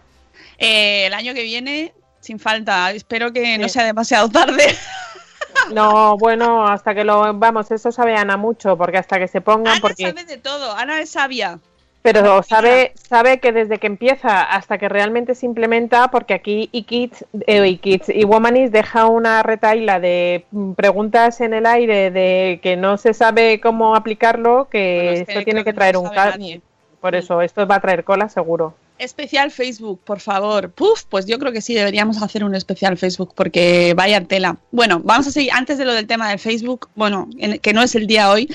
Eh, el año que viene, sin falta, espero que no Sí. sea demasiado tarde. No, bueno, hasta que lo... Vamos, eso sabe Ana mucho, porque hasta que se pongan... Ana porque sabe de todo, Ana es sabia. Pero sabe, sabe que desde que empieza hasta que realmente se implementa, porque aquí eKids, eh, eKids y Womanis deja una retaila de mm, preguntas en el aire de que no se sabe cómo aplicarlo, que Bueno, es que esto tiene que traer un sabe ca- nadie. Por eso, esto va a traer cola seguro. Especial Facebook, por favor. Puf, pues yo creo que sí, deberíamos hacer un especial Facebook porque vaya tela. Bueno, vamos a seguir, antes de lo del tema del Facebook, bueno, en- que no es el día hoy,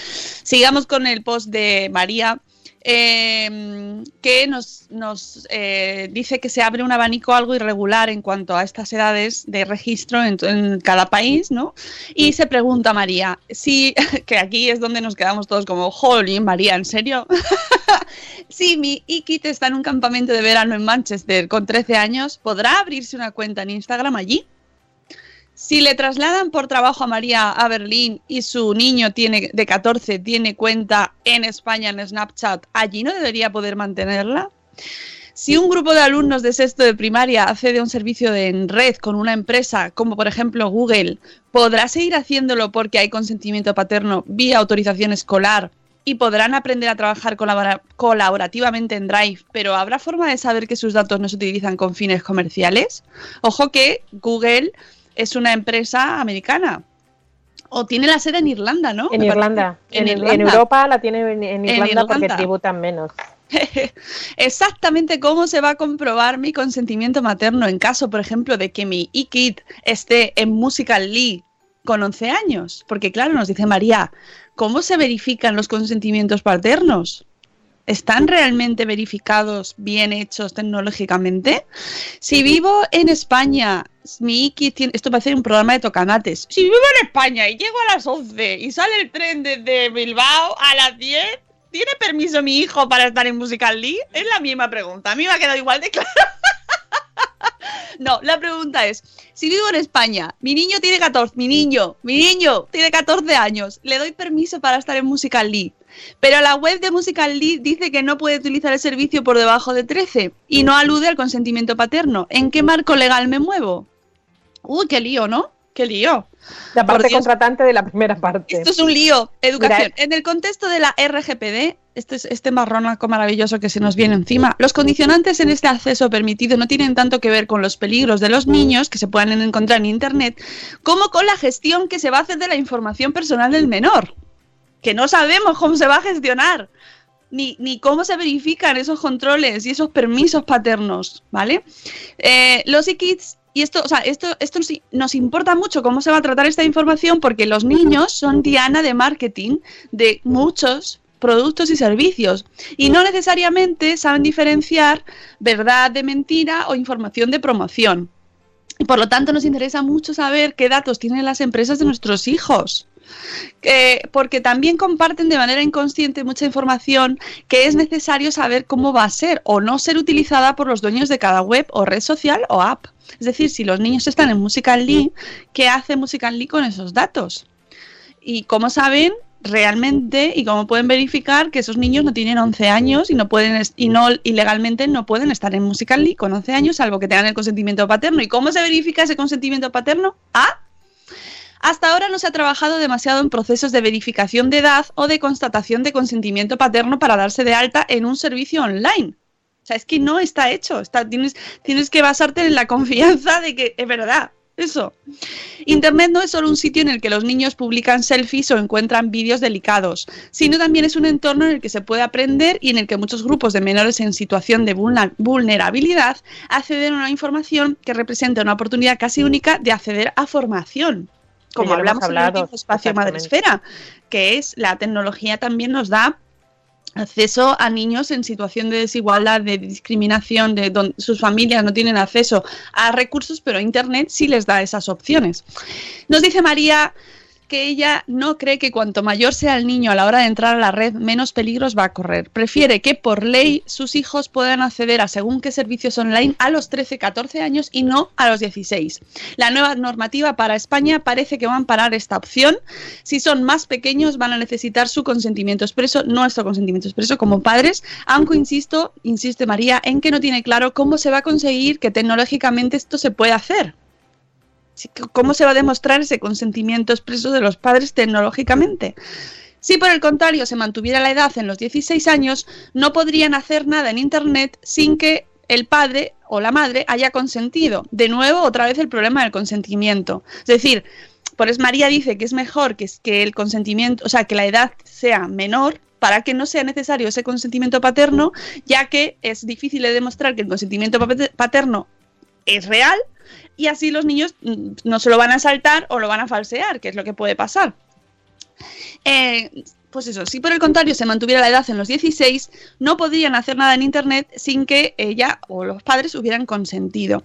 sigamos con el post de María. Eh, que nos, nos eh, dice que se abre un abanico algo irregular en cuanto a estas edades de registro en, en cada país, ¿no? Y se pregunta María, si, que aquí es donde nos quedamos todos como, jolín, María, ¿en serio? Si mi Ikit está en un campamento de verano en Manchester con 13 años, ¿podrá abrirse una cuenta en Instagram allí? Si le trasladan por trabajo a María a Berlín y su niño tiene, de 14 tiene cuenta en España en Snapchat, ¿allí no debería poder mantenerla? Si un grupo de alumnos de sexto de primaria accede a un servicio de en red con una empresa, como por ejemplo Google, ¿podrá seguir haciéndolo porque hay consentimiento paterno vía autorización escolar y podrán aprender a trabajar colabora- colaborativamente en Drive, pero ¿habrá forma de saber que sus datos no se utilizan con fines comerciales? Ojo que Google es una empresa americana. O tiene la sede en Irlanda, ¿no? En Irlanda. En, Irlanda. en Europa la tiene en, Irlanda porque tributan menos. Exactamente cómo se va a comprobar mi consentimiento materno en caso, por ejemplo, de que mi e-kid esté en Musical.ly con 11 años. Porque claro, nos dice María, ¿cómo se verifican los consentimientos paternos? ¿Están realmente verificados, bien hechos tecnológicamente? Si vivo en España, mi Iki tiene, esto parece un programa de tocanates. Si vivo en España y llego a las 11 y sale el tren desde Bilbao a las 10, ¿tiene permiso mi hijo para estar en Musical.ly? Es la misma pregunta. A mí me ha quedado igual de claro. No, la pregunta es, si vivo en España, mi niño tiene 14, mi niño, mi niño tiene 14 años, le doy permiso para estar en Musical.ly, pero la web de Musical.ly dice que no puede utilizar el servicio por debajo de 13 y no alude al consentimiento paterno. ¿En qué marco legal me muevo? Uy, qué lío, ¿no? Qué lío. La parte contratante de la primera parte. Esto es un lío. Educación. Mira, En el contexto de la RGPD, este, es- este marronaco maravilloso que se nos viene encima, los condicionantes en este acceso permitido no tienen tanto que ver con los peligros de los niños que se pueden encontrar en Internet, como con la gestión que se va a hacer de la información personal del menor, que no sabemos cómo se va a gestionar. Ni, ni cómo se verifican esos controles y esos permisos paternos, ¿vale? Eh, los e-kids, y esto, o sea, esto, esto nos, importa mucho cómo se va a tratar esta información porque los niños son diana de marketing de muchos productos y servicios y no necesariamente saben diferenciar verdad de mentira o información de promoción. Y por lo tanto nos interesa mucho saber qué datos tienen las empresas de nuestros hijos. Eh, porque también comparten de manera inconsciente mucha información que es necesario saber cómo va a ser o no ser utilizada por los dueños de cada web o red social o app. Es decir, si los niños están en Musical.ly, ¿qué hace Musical.ly con esos datos? Y cómo saben realmente y cómo pueden verificar que esos niños no tienen 11 años y no pueden y no ilegalmente no pueden estar en Musical.ly con 11 años salvo que tengan el consentimiento paterno. ¿Y cómo se verifica ese consentimiento paterno? Hasta ahora no se ha trabajado demasiado en procesos de verificación de edad o de constatación de consentimiento paterno para darse de alta en un servicio online. O sea, es que no está hecho. Tienes, tienes que basarte en la confianza de que es verdad. Eso. Internet no es solo un sitio en el que los niños publican selfies o encuentran vídeos delicados, sino también es un entorno en el que se puede aprender y en el que muchos grupos de menores en situación de vulnerabilidad acceden a una información que representa una oportunidad casi única de acceder a formación. Como hablamos en el hablado, espacio. Madresfera, que es la tecnología también nos da acceso a niños en situación de desigualdad, de discriminación, de donde sus familias no tienen acceso a recursos, pero Internet sí les da esas opciones. Nos dice María que ella no cree que cuanto mayor sea el niño a la hora de entrar a la red, menos peligros va a correr. Prefiere que por ley sus hijos puedan acceder a según qué servicios online a los 13-14 años y no a los 16. La nueva normativa para España parece que va a amparar esta opción. Si son más pequeños van a necesitar su consentimiento expreso, nuestro consentimiento expreso como padres, aunque insisto, insiste María, en que no tiene claro cómo se va a conseguir que tecnológicamente esto se pueda hacer. ¿Cómo se va a demostrar ese consentimiento expreso de los padres tecnológicamente? Si por el contrario se mantuviera la edad en los 16 años, no podrían hacer nada en Internet sin que el padre o la madre haya consentido. De nuevo, otra vez el problema del consentimiento. Es decir, por eso María dice que es mejor que, que el consentimiento, o sea, que la edad sea menor para que no sea necesario ese consentimiento paterno, ya que es difícil de demostrar que el consentimiento pater- paterno es real y así los niños mm, no se lo van a saltar o lo van a falsear, que es lo que puede pasar. Eh, pues eso, si por el contrario se mantuviera la edad en los 16, no podrían hacer nada en Internet sin que ella o los padres hubieran consentido.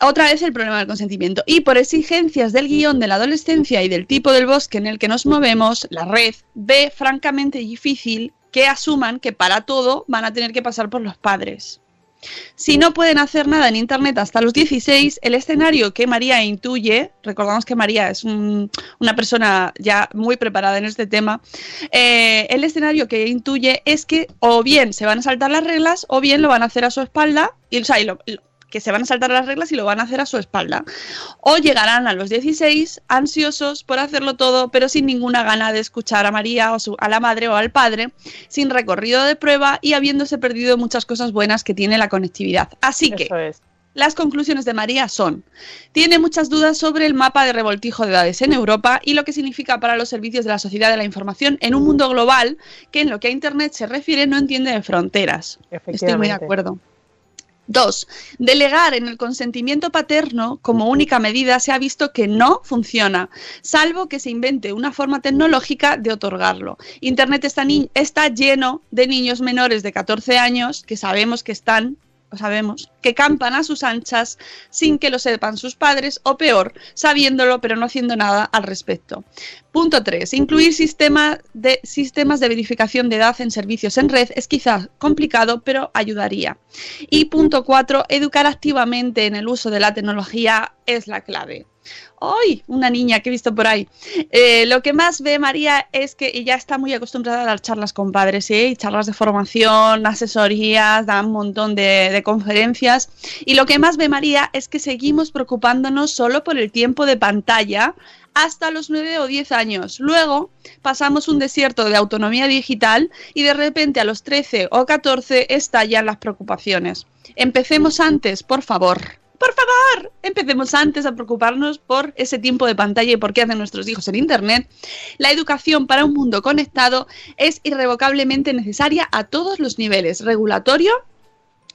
Otra vez el problema del consentimiento. Y por exigencias del guion de la adolescencia y del tipo del bosque en el que nos movemos, la red ve francamente difícil que asuman que para todo van a tener que pasar por los padres. Si no pueden hacer nada en Internet hasta los 16, el escenario que María intuye, recordamos que María es un- una persona ya muy preparada en este tema, eh, el escenario que intuye es que o bien se van a saltar las reglas o bien lo van a hacer a su espalda, y, o sea, y lo- que se van a saltar las reglas y lo van a hacer a su espalda. O llegarán a los 16 ansiosos por hacerlo todo, pero sin ninguna gana de escuchar a María o su- a la madre o al padre, sin recorrido de prueba y habiéndose perdido muchas cosas buenas que tiene la conectividad. Así que Eso es. las conclusiones de María son, tiene muchas dudas sobre el mapa de revoltijo de edades en Europa y lo que significa para los servicios de la sociedad de la información en un mundo global que en lo que a Internet se refiere no entiende de fronteras. Estoy muy de acuerdo. Dos, delegar en el consentimiento paterno como única medida se ha visto que no funciona, salvo que se invente una forma tecnológica de otorgarlo. Internet está, lleno de niños menores de 14 años que sabemos que están, o sabemos, que campan a sus anchas sin que lo sepan sus padres o peor, sabiéndolo pero no haciendo nada al respecto. Punto 3. Incluir sistema de, sistemas de verificación de edad en servicios en red es quizás complicado, pero ayudaría. Y punto 4. Educar activamente en el uso de la tecnología es la clave. ¡Ay! Una niña que he visto por ahí. Eh, lo que más ve María es que ella está muy acostumbrada a dar charlas con padres, ¿eh? Charlas de formación, asesorías, da un montón de conferencias. Y lo que más ve María es que seguimos preocupándonos solo por el tiempo de pantalla hasta los 9 o 10 años. Luego pasamos un desierto de autonomía digital y de repente a los 13 o 14 estallan las preocupaciones. Empecemos antes, por favor. Por favor, empecemos antes a preocuparnos por ese tiempo de pantalla y por qué hacen nuestros hijos en Internet. La educación para un mundo conectado es irrevocablemente necesaria a todos los niveles, regulatorio,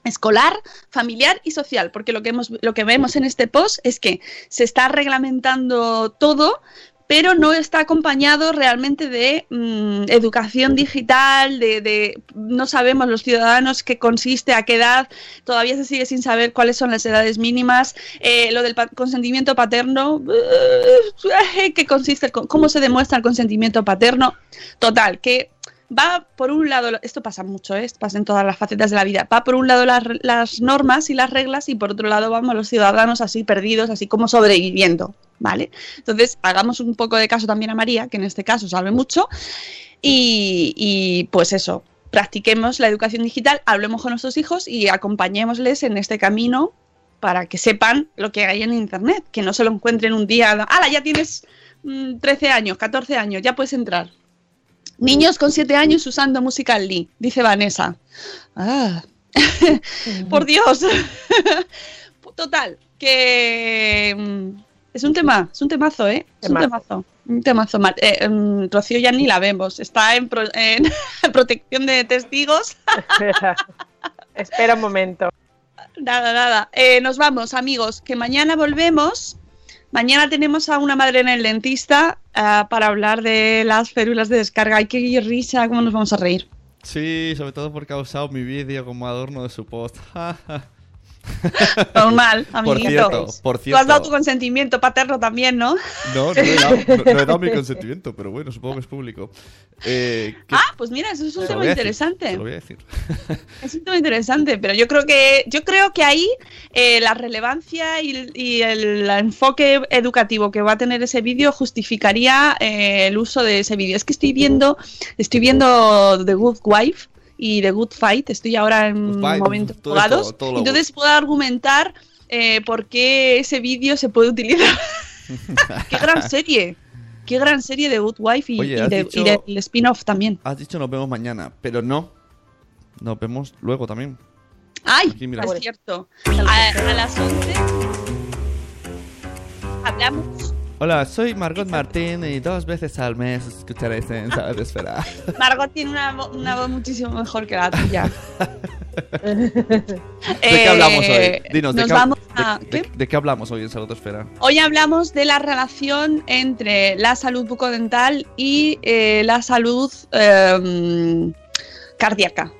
escolar, familiar y social, porque lo que, hemos, lo que vemos en este post es que se está reglamentando todo, pero no está acompañado realmente de mm, educación digital, de, no sabemos los ciudadanos qué consiste, a qué edad, todavía se sigue sin saber cuáles son las edades mínimas, eh, lo del consentimiento paterno, eh, qué consiste, cómo se demuestra el consentimiento paterno, total, que va por un lado, esto pasa mucho, ¿eh? Esto pasa en todas las facetas de la vida, va por un lado las, las normas y las reglas y por otro lado vamos los ciudadanos así perdidos, así como sobreviviendo, ¿vale? Entonces, hagamos un poco de caso también a María, que en este caso sabe mucho, y, pues eso, practiquemos la educación digital, hablemos con nuestros hijos y acompañémosles en este camino para que sepan lo que hay en Internet, que no se lo encuentren un día, ¡hala, ya tienes mm, 13 años, 14 años, ya puedes entrar! Niños con 7 años usando Musical.ly, dice Vanessa. Ah. Por Dios. Total, que mm, es un tema, es un temazo, ¿eh? Es un Temazo. Un temazo. Eh, mm, Rocío ya ni la vemos, está en, pro- en protección de testigos. Espera, espera un momento. Nada, nada. Eh, nos vamos, amigos, que mañana volvemos. Mañana tenemos a una madre en el dentista ah, para hablar de las férulas de descarga. Ay, qué risa, cómo nos vamos a reír. Sí, sobre todo porque ha usado mi vídeo como adorno de su post. Normal, por amiguito. cierto, por Tú has dado tu cierto. consentimiento paterno también, ¿no? No, no he, dado, no- no he dado mi consentimiento, pero bueno, supongo que es público. Eh, ¿qué- Ah, pues mira, eso es un tema decir, interesante. te lo voy a decir. Es un tema interesante, pero yo creo que yo creo que ahí eh, la relevancia y, y el enfoque educativo que va a tener ese vídeo justificaría eh, el uso de ese vídeo. Es que estoy viendo estoy viendo The Good Wife y The Good Fight. Estoy ahora en Fight, momentos todo jugados. todo Entonces puedo argumentar eh, por qué ese vídeo se puede utilizar. qué gran serie. Qué gran serie de Good Wife y, Oye, y has de- dicho- y del spin-off también. Has dicho nos vemos mañana, pero no. Nos vemos luego también. ¡Ay! Aquí, es cierto. A, a las 11 hablamos. Hola, soy Margot Martín y dos veces al mes escucharéis en Sala de Esfera. Margot tiene una, una voz muchísimo mejor que la tuya. ¿De qué hablamos hoy? Dinos, ¿de qué, a- de- ¿qué? de qué hablamos hoy en Salud? Hoy hablamos de la relación entre la salud bucodental y eh, la salud em, cardíaca.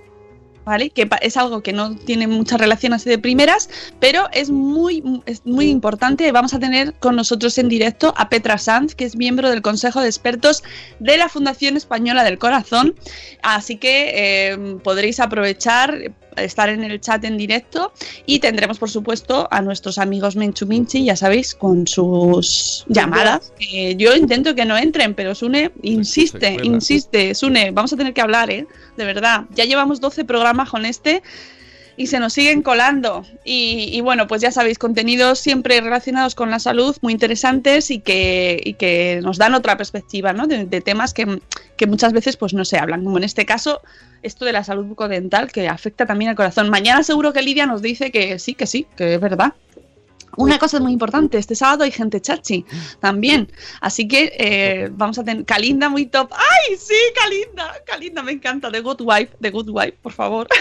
¿Vale? Que es algo que no tiene mucha relación así de primeras, pero es muy, es muy importante. Vamos a tener con nosotros en directo a Petra Sanz, que es miembro del Consejo de Expertos de la Fundación Española del Corazón. Así que em, podréis aprovechar estar en el chat en directo y tendremos, por supuesto, a nuestros amigos Menchu Minchi, ya sabéis, con sus llamadas. que yo intento que no entren, pero Sune insiste, cuela. insiste. Sune, vamos a tener que hablar, ¿eh? De verdad. Ya llevamos 12 programas con este y se nos siguen colando. Y, y bueno, pues ya sabéis, contenidos siempre relacionados con la salud, muy interesantes y que, y que nos dan otra perspectiva, ¿no? De, de temas que, que muchas veces pues no se hablan, como en este caso esto de la salud bucodental que afecta también al corazón. Mañana seguro que Lidia nos dice que sí, que sí, que es verdad. Una cosa muy importante, este sábado hay gente chachi también. Así que eh, vamos a tener. Kalinda muy top. ¡Ay, sí, Kalinda! Kalinda me encanta. The Good Wife, The Good Wife, por favor.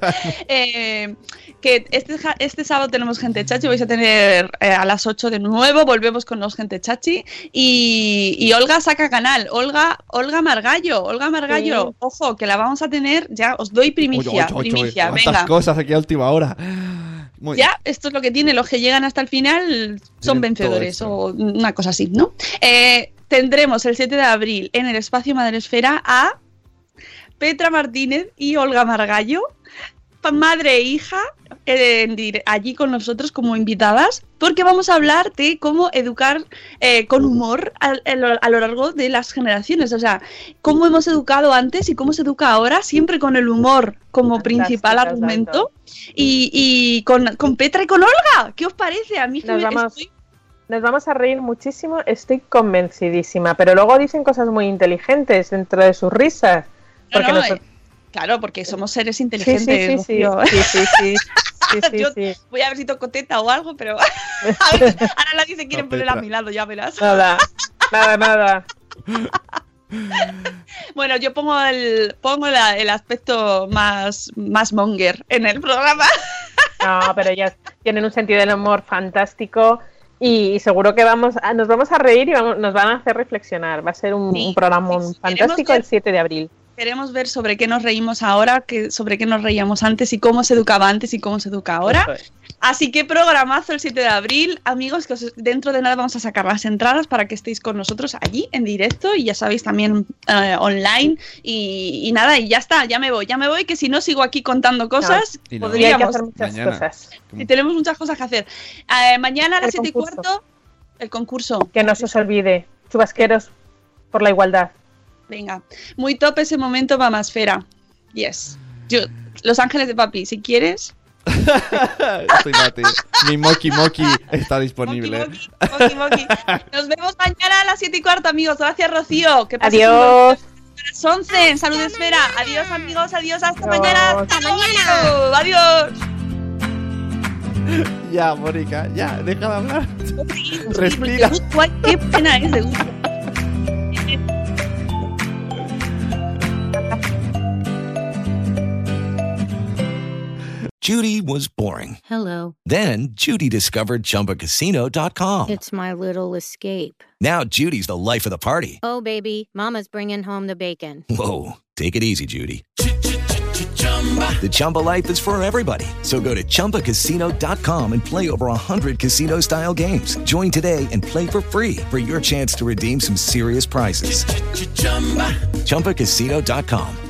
Eh, que este, este sábado tenemos gente chachi. Vais a tener eh, a las 8 de nuevo. Volvemos con los gente chachi. Y, y Olga saca canal. Olga, Olga Margallo. Olga Margallo. Sí. Ojo, que la vamos a tener. Ya os doy primicia. Oye, oye, oye, primicia. cuántas Venga. cosas aquí a última hora. Muy Ya, esto es lo que tiene. Los que llegan hasta el final son Tienen vencedores o una cosa así, ¿no? Eh, tendremos el 7 de abril en el espacio Madresfera a Petra Martínez y Olga Margallo, madre e hija, eh, allí con nosotros como invitadas, porque vamos a hablar de cómo educar eh, con humor al- a, lo, a lo largo de las generaciones. O sea, cómo hemos educado antes y cómo se educa ahora, siempre con el humor como principal argumento. Y, y con, con Petra y con Olga, ¿qué os parece? A mí Nos vamos- estoy- Nos vamos a reír muchísimo, estoy convencidísima, pero luego dicen cosas muy inteligentes dentro de sus risas. No, Porque no, nosotros- eh, claro, porque somos seres inteligentes. sí, sí, sí, sí, sí, sí, sí, Yo- sí. Voy a ver si toco teta o algo, pero a ver, ahora nadie se quiere No, poner a mi lado, ya verás. Nada, nada, nada. Bueno, yo pongo el pongo la- el aspecto más, más monger en el programa. No, pero ellas tienen un sentido del humor fantástico y, y seguro que vamos a- nos vamos a reír y vamos- nos van a hacer reflexionar. Va a ser un, Sí, un programa sí, fantástico el 7 de abril. Queremos ver sobre qué nos reímos ahora, que, sobre qué nos reíamos antes y cómo se educaba antes y cómo se educa ahora. Es. Así que programazo el 7 de abril. Amigos, que os- dentro de nada vamos a sacar las entradas para que estéis con nosotros allí en directo y ya sabéis también eh, online. Y, y nada, y ya está, ya me voy, ya me voy, que si no sigo aquí contando cosas, no. Y hay que podríamos. hacer muchas Mañana. cosas. Y tenemos muchas cosas que hacer. Eh, mañana a las El 7 y cuarto, el concurso. Que no se os olvide. Chubasqueros por la igualdad. Venga, muy top ese momento, mamasfera. Yes. Yo, Los Ángeles de Papi, si quieres. Soy Mati. Mi Moki Moki está disponible. Moki, moki, moki, moki. Nos vemos mañana a las 7 y cuarto, amigos. Gracias, Rocío. Que Adiós. A las 11 en Salud Esfera. Adiós, amigos. Adiós. Hasta Adiós. mañana. Hasta mañana. Adiós. Ya, Mónica, ya, deja de hablar. Respira. Qué pena es de Judy was boring. Hello. Then Judy discovered ChumbaCasino.com. It's my little escape. Now Judy's the life of the party. Oh, baby, Mama's bringing home the bacon. Whoa, take it easy, Judy. The Chumba life is for everybody. So go to ChumbaCasino.com and play over 100 casino style games. Join today and play for free for your chance to redeem some serious prizes. ChumbaCasino.com.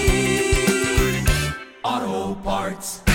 Auto Parts.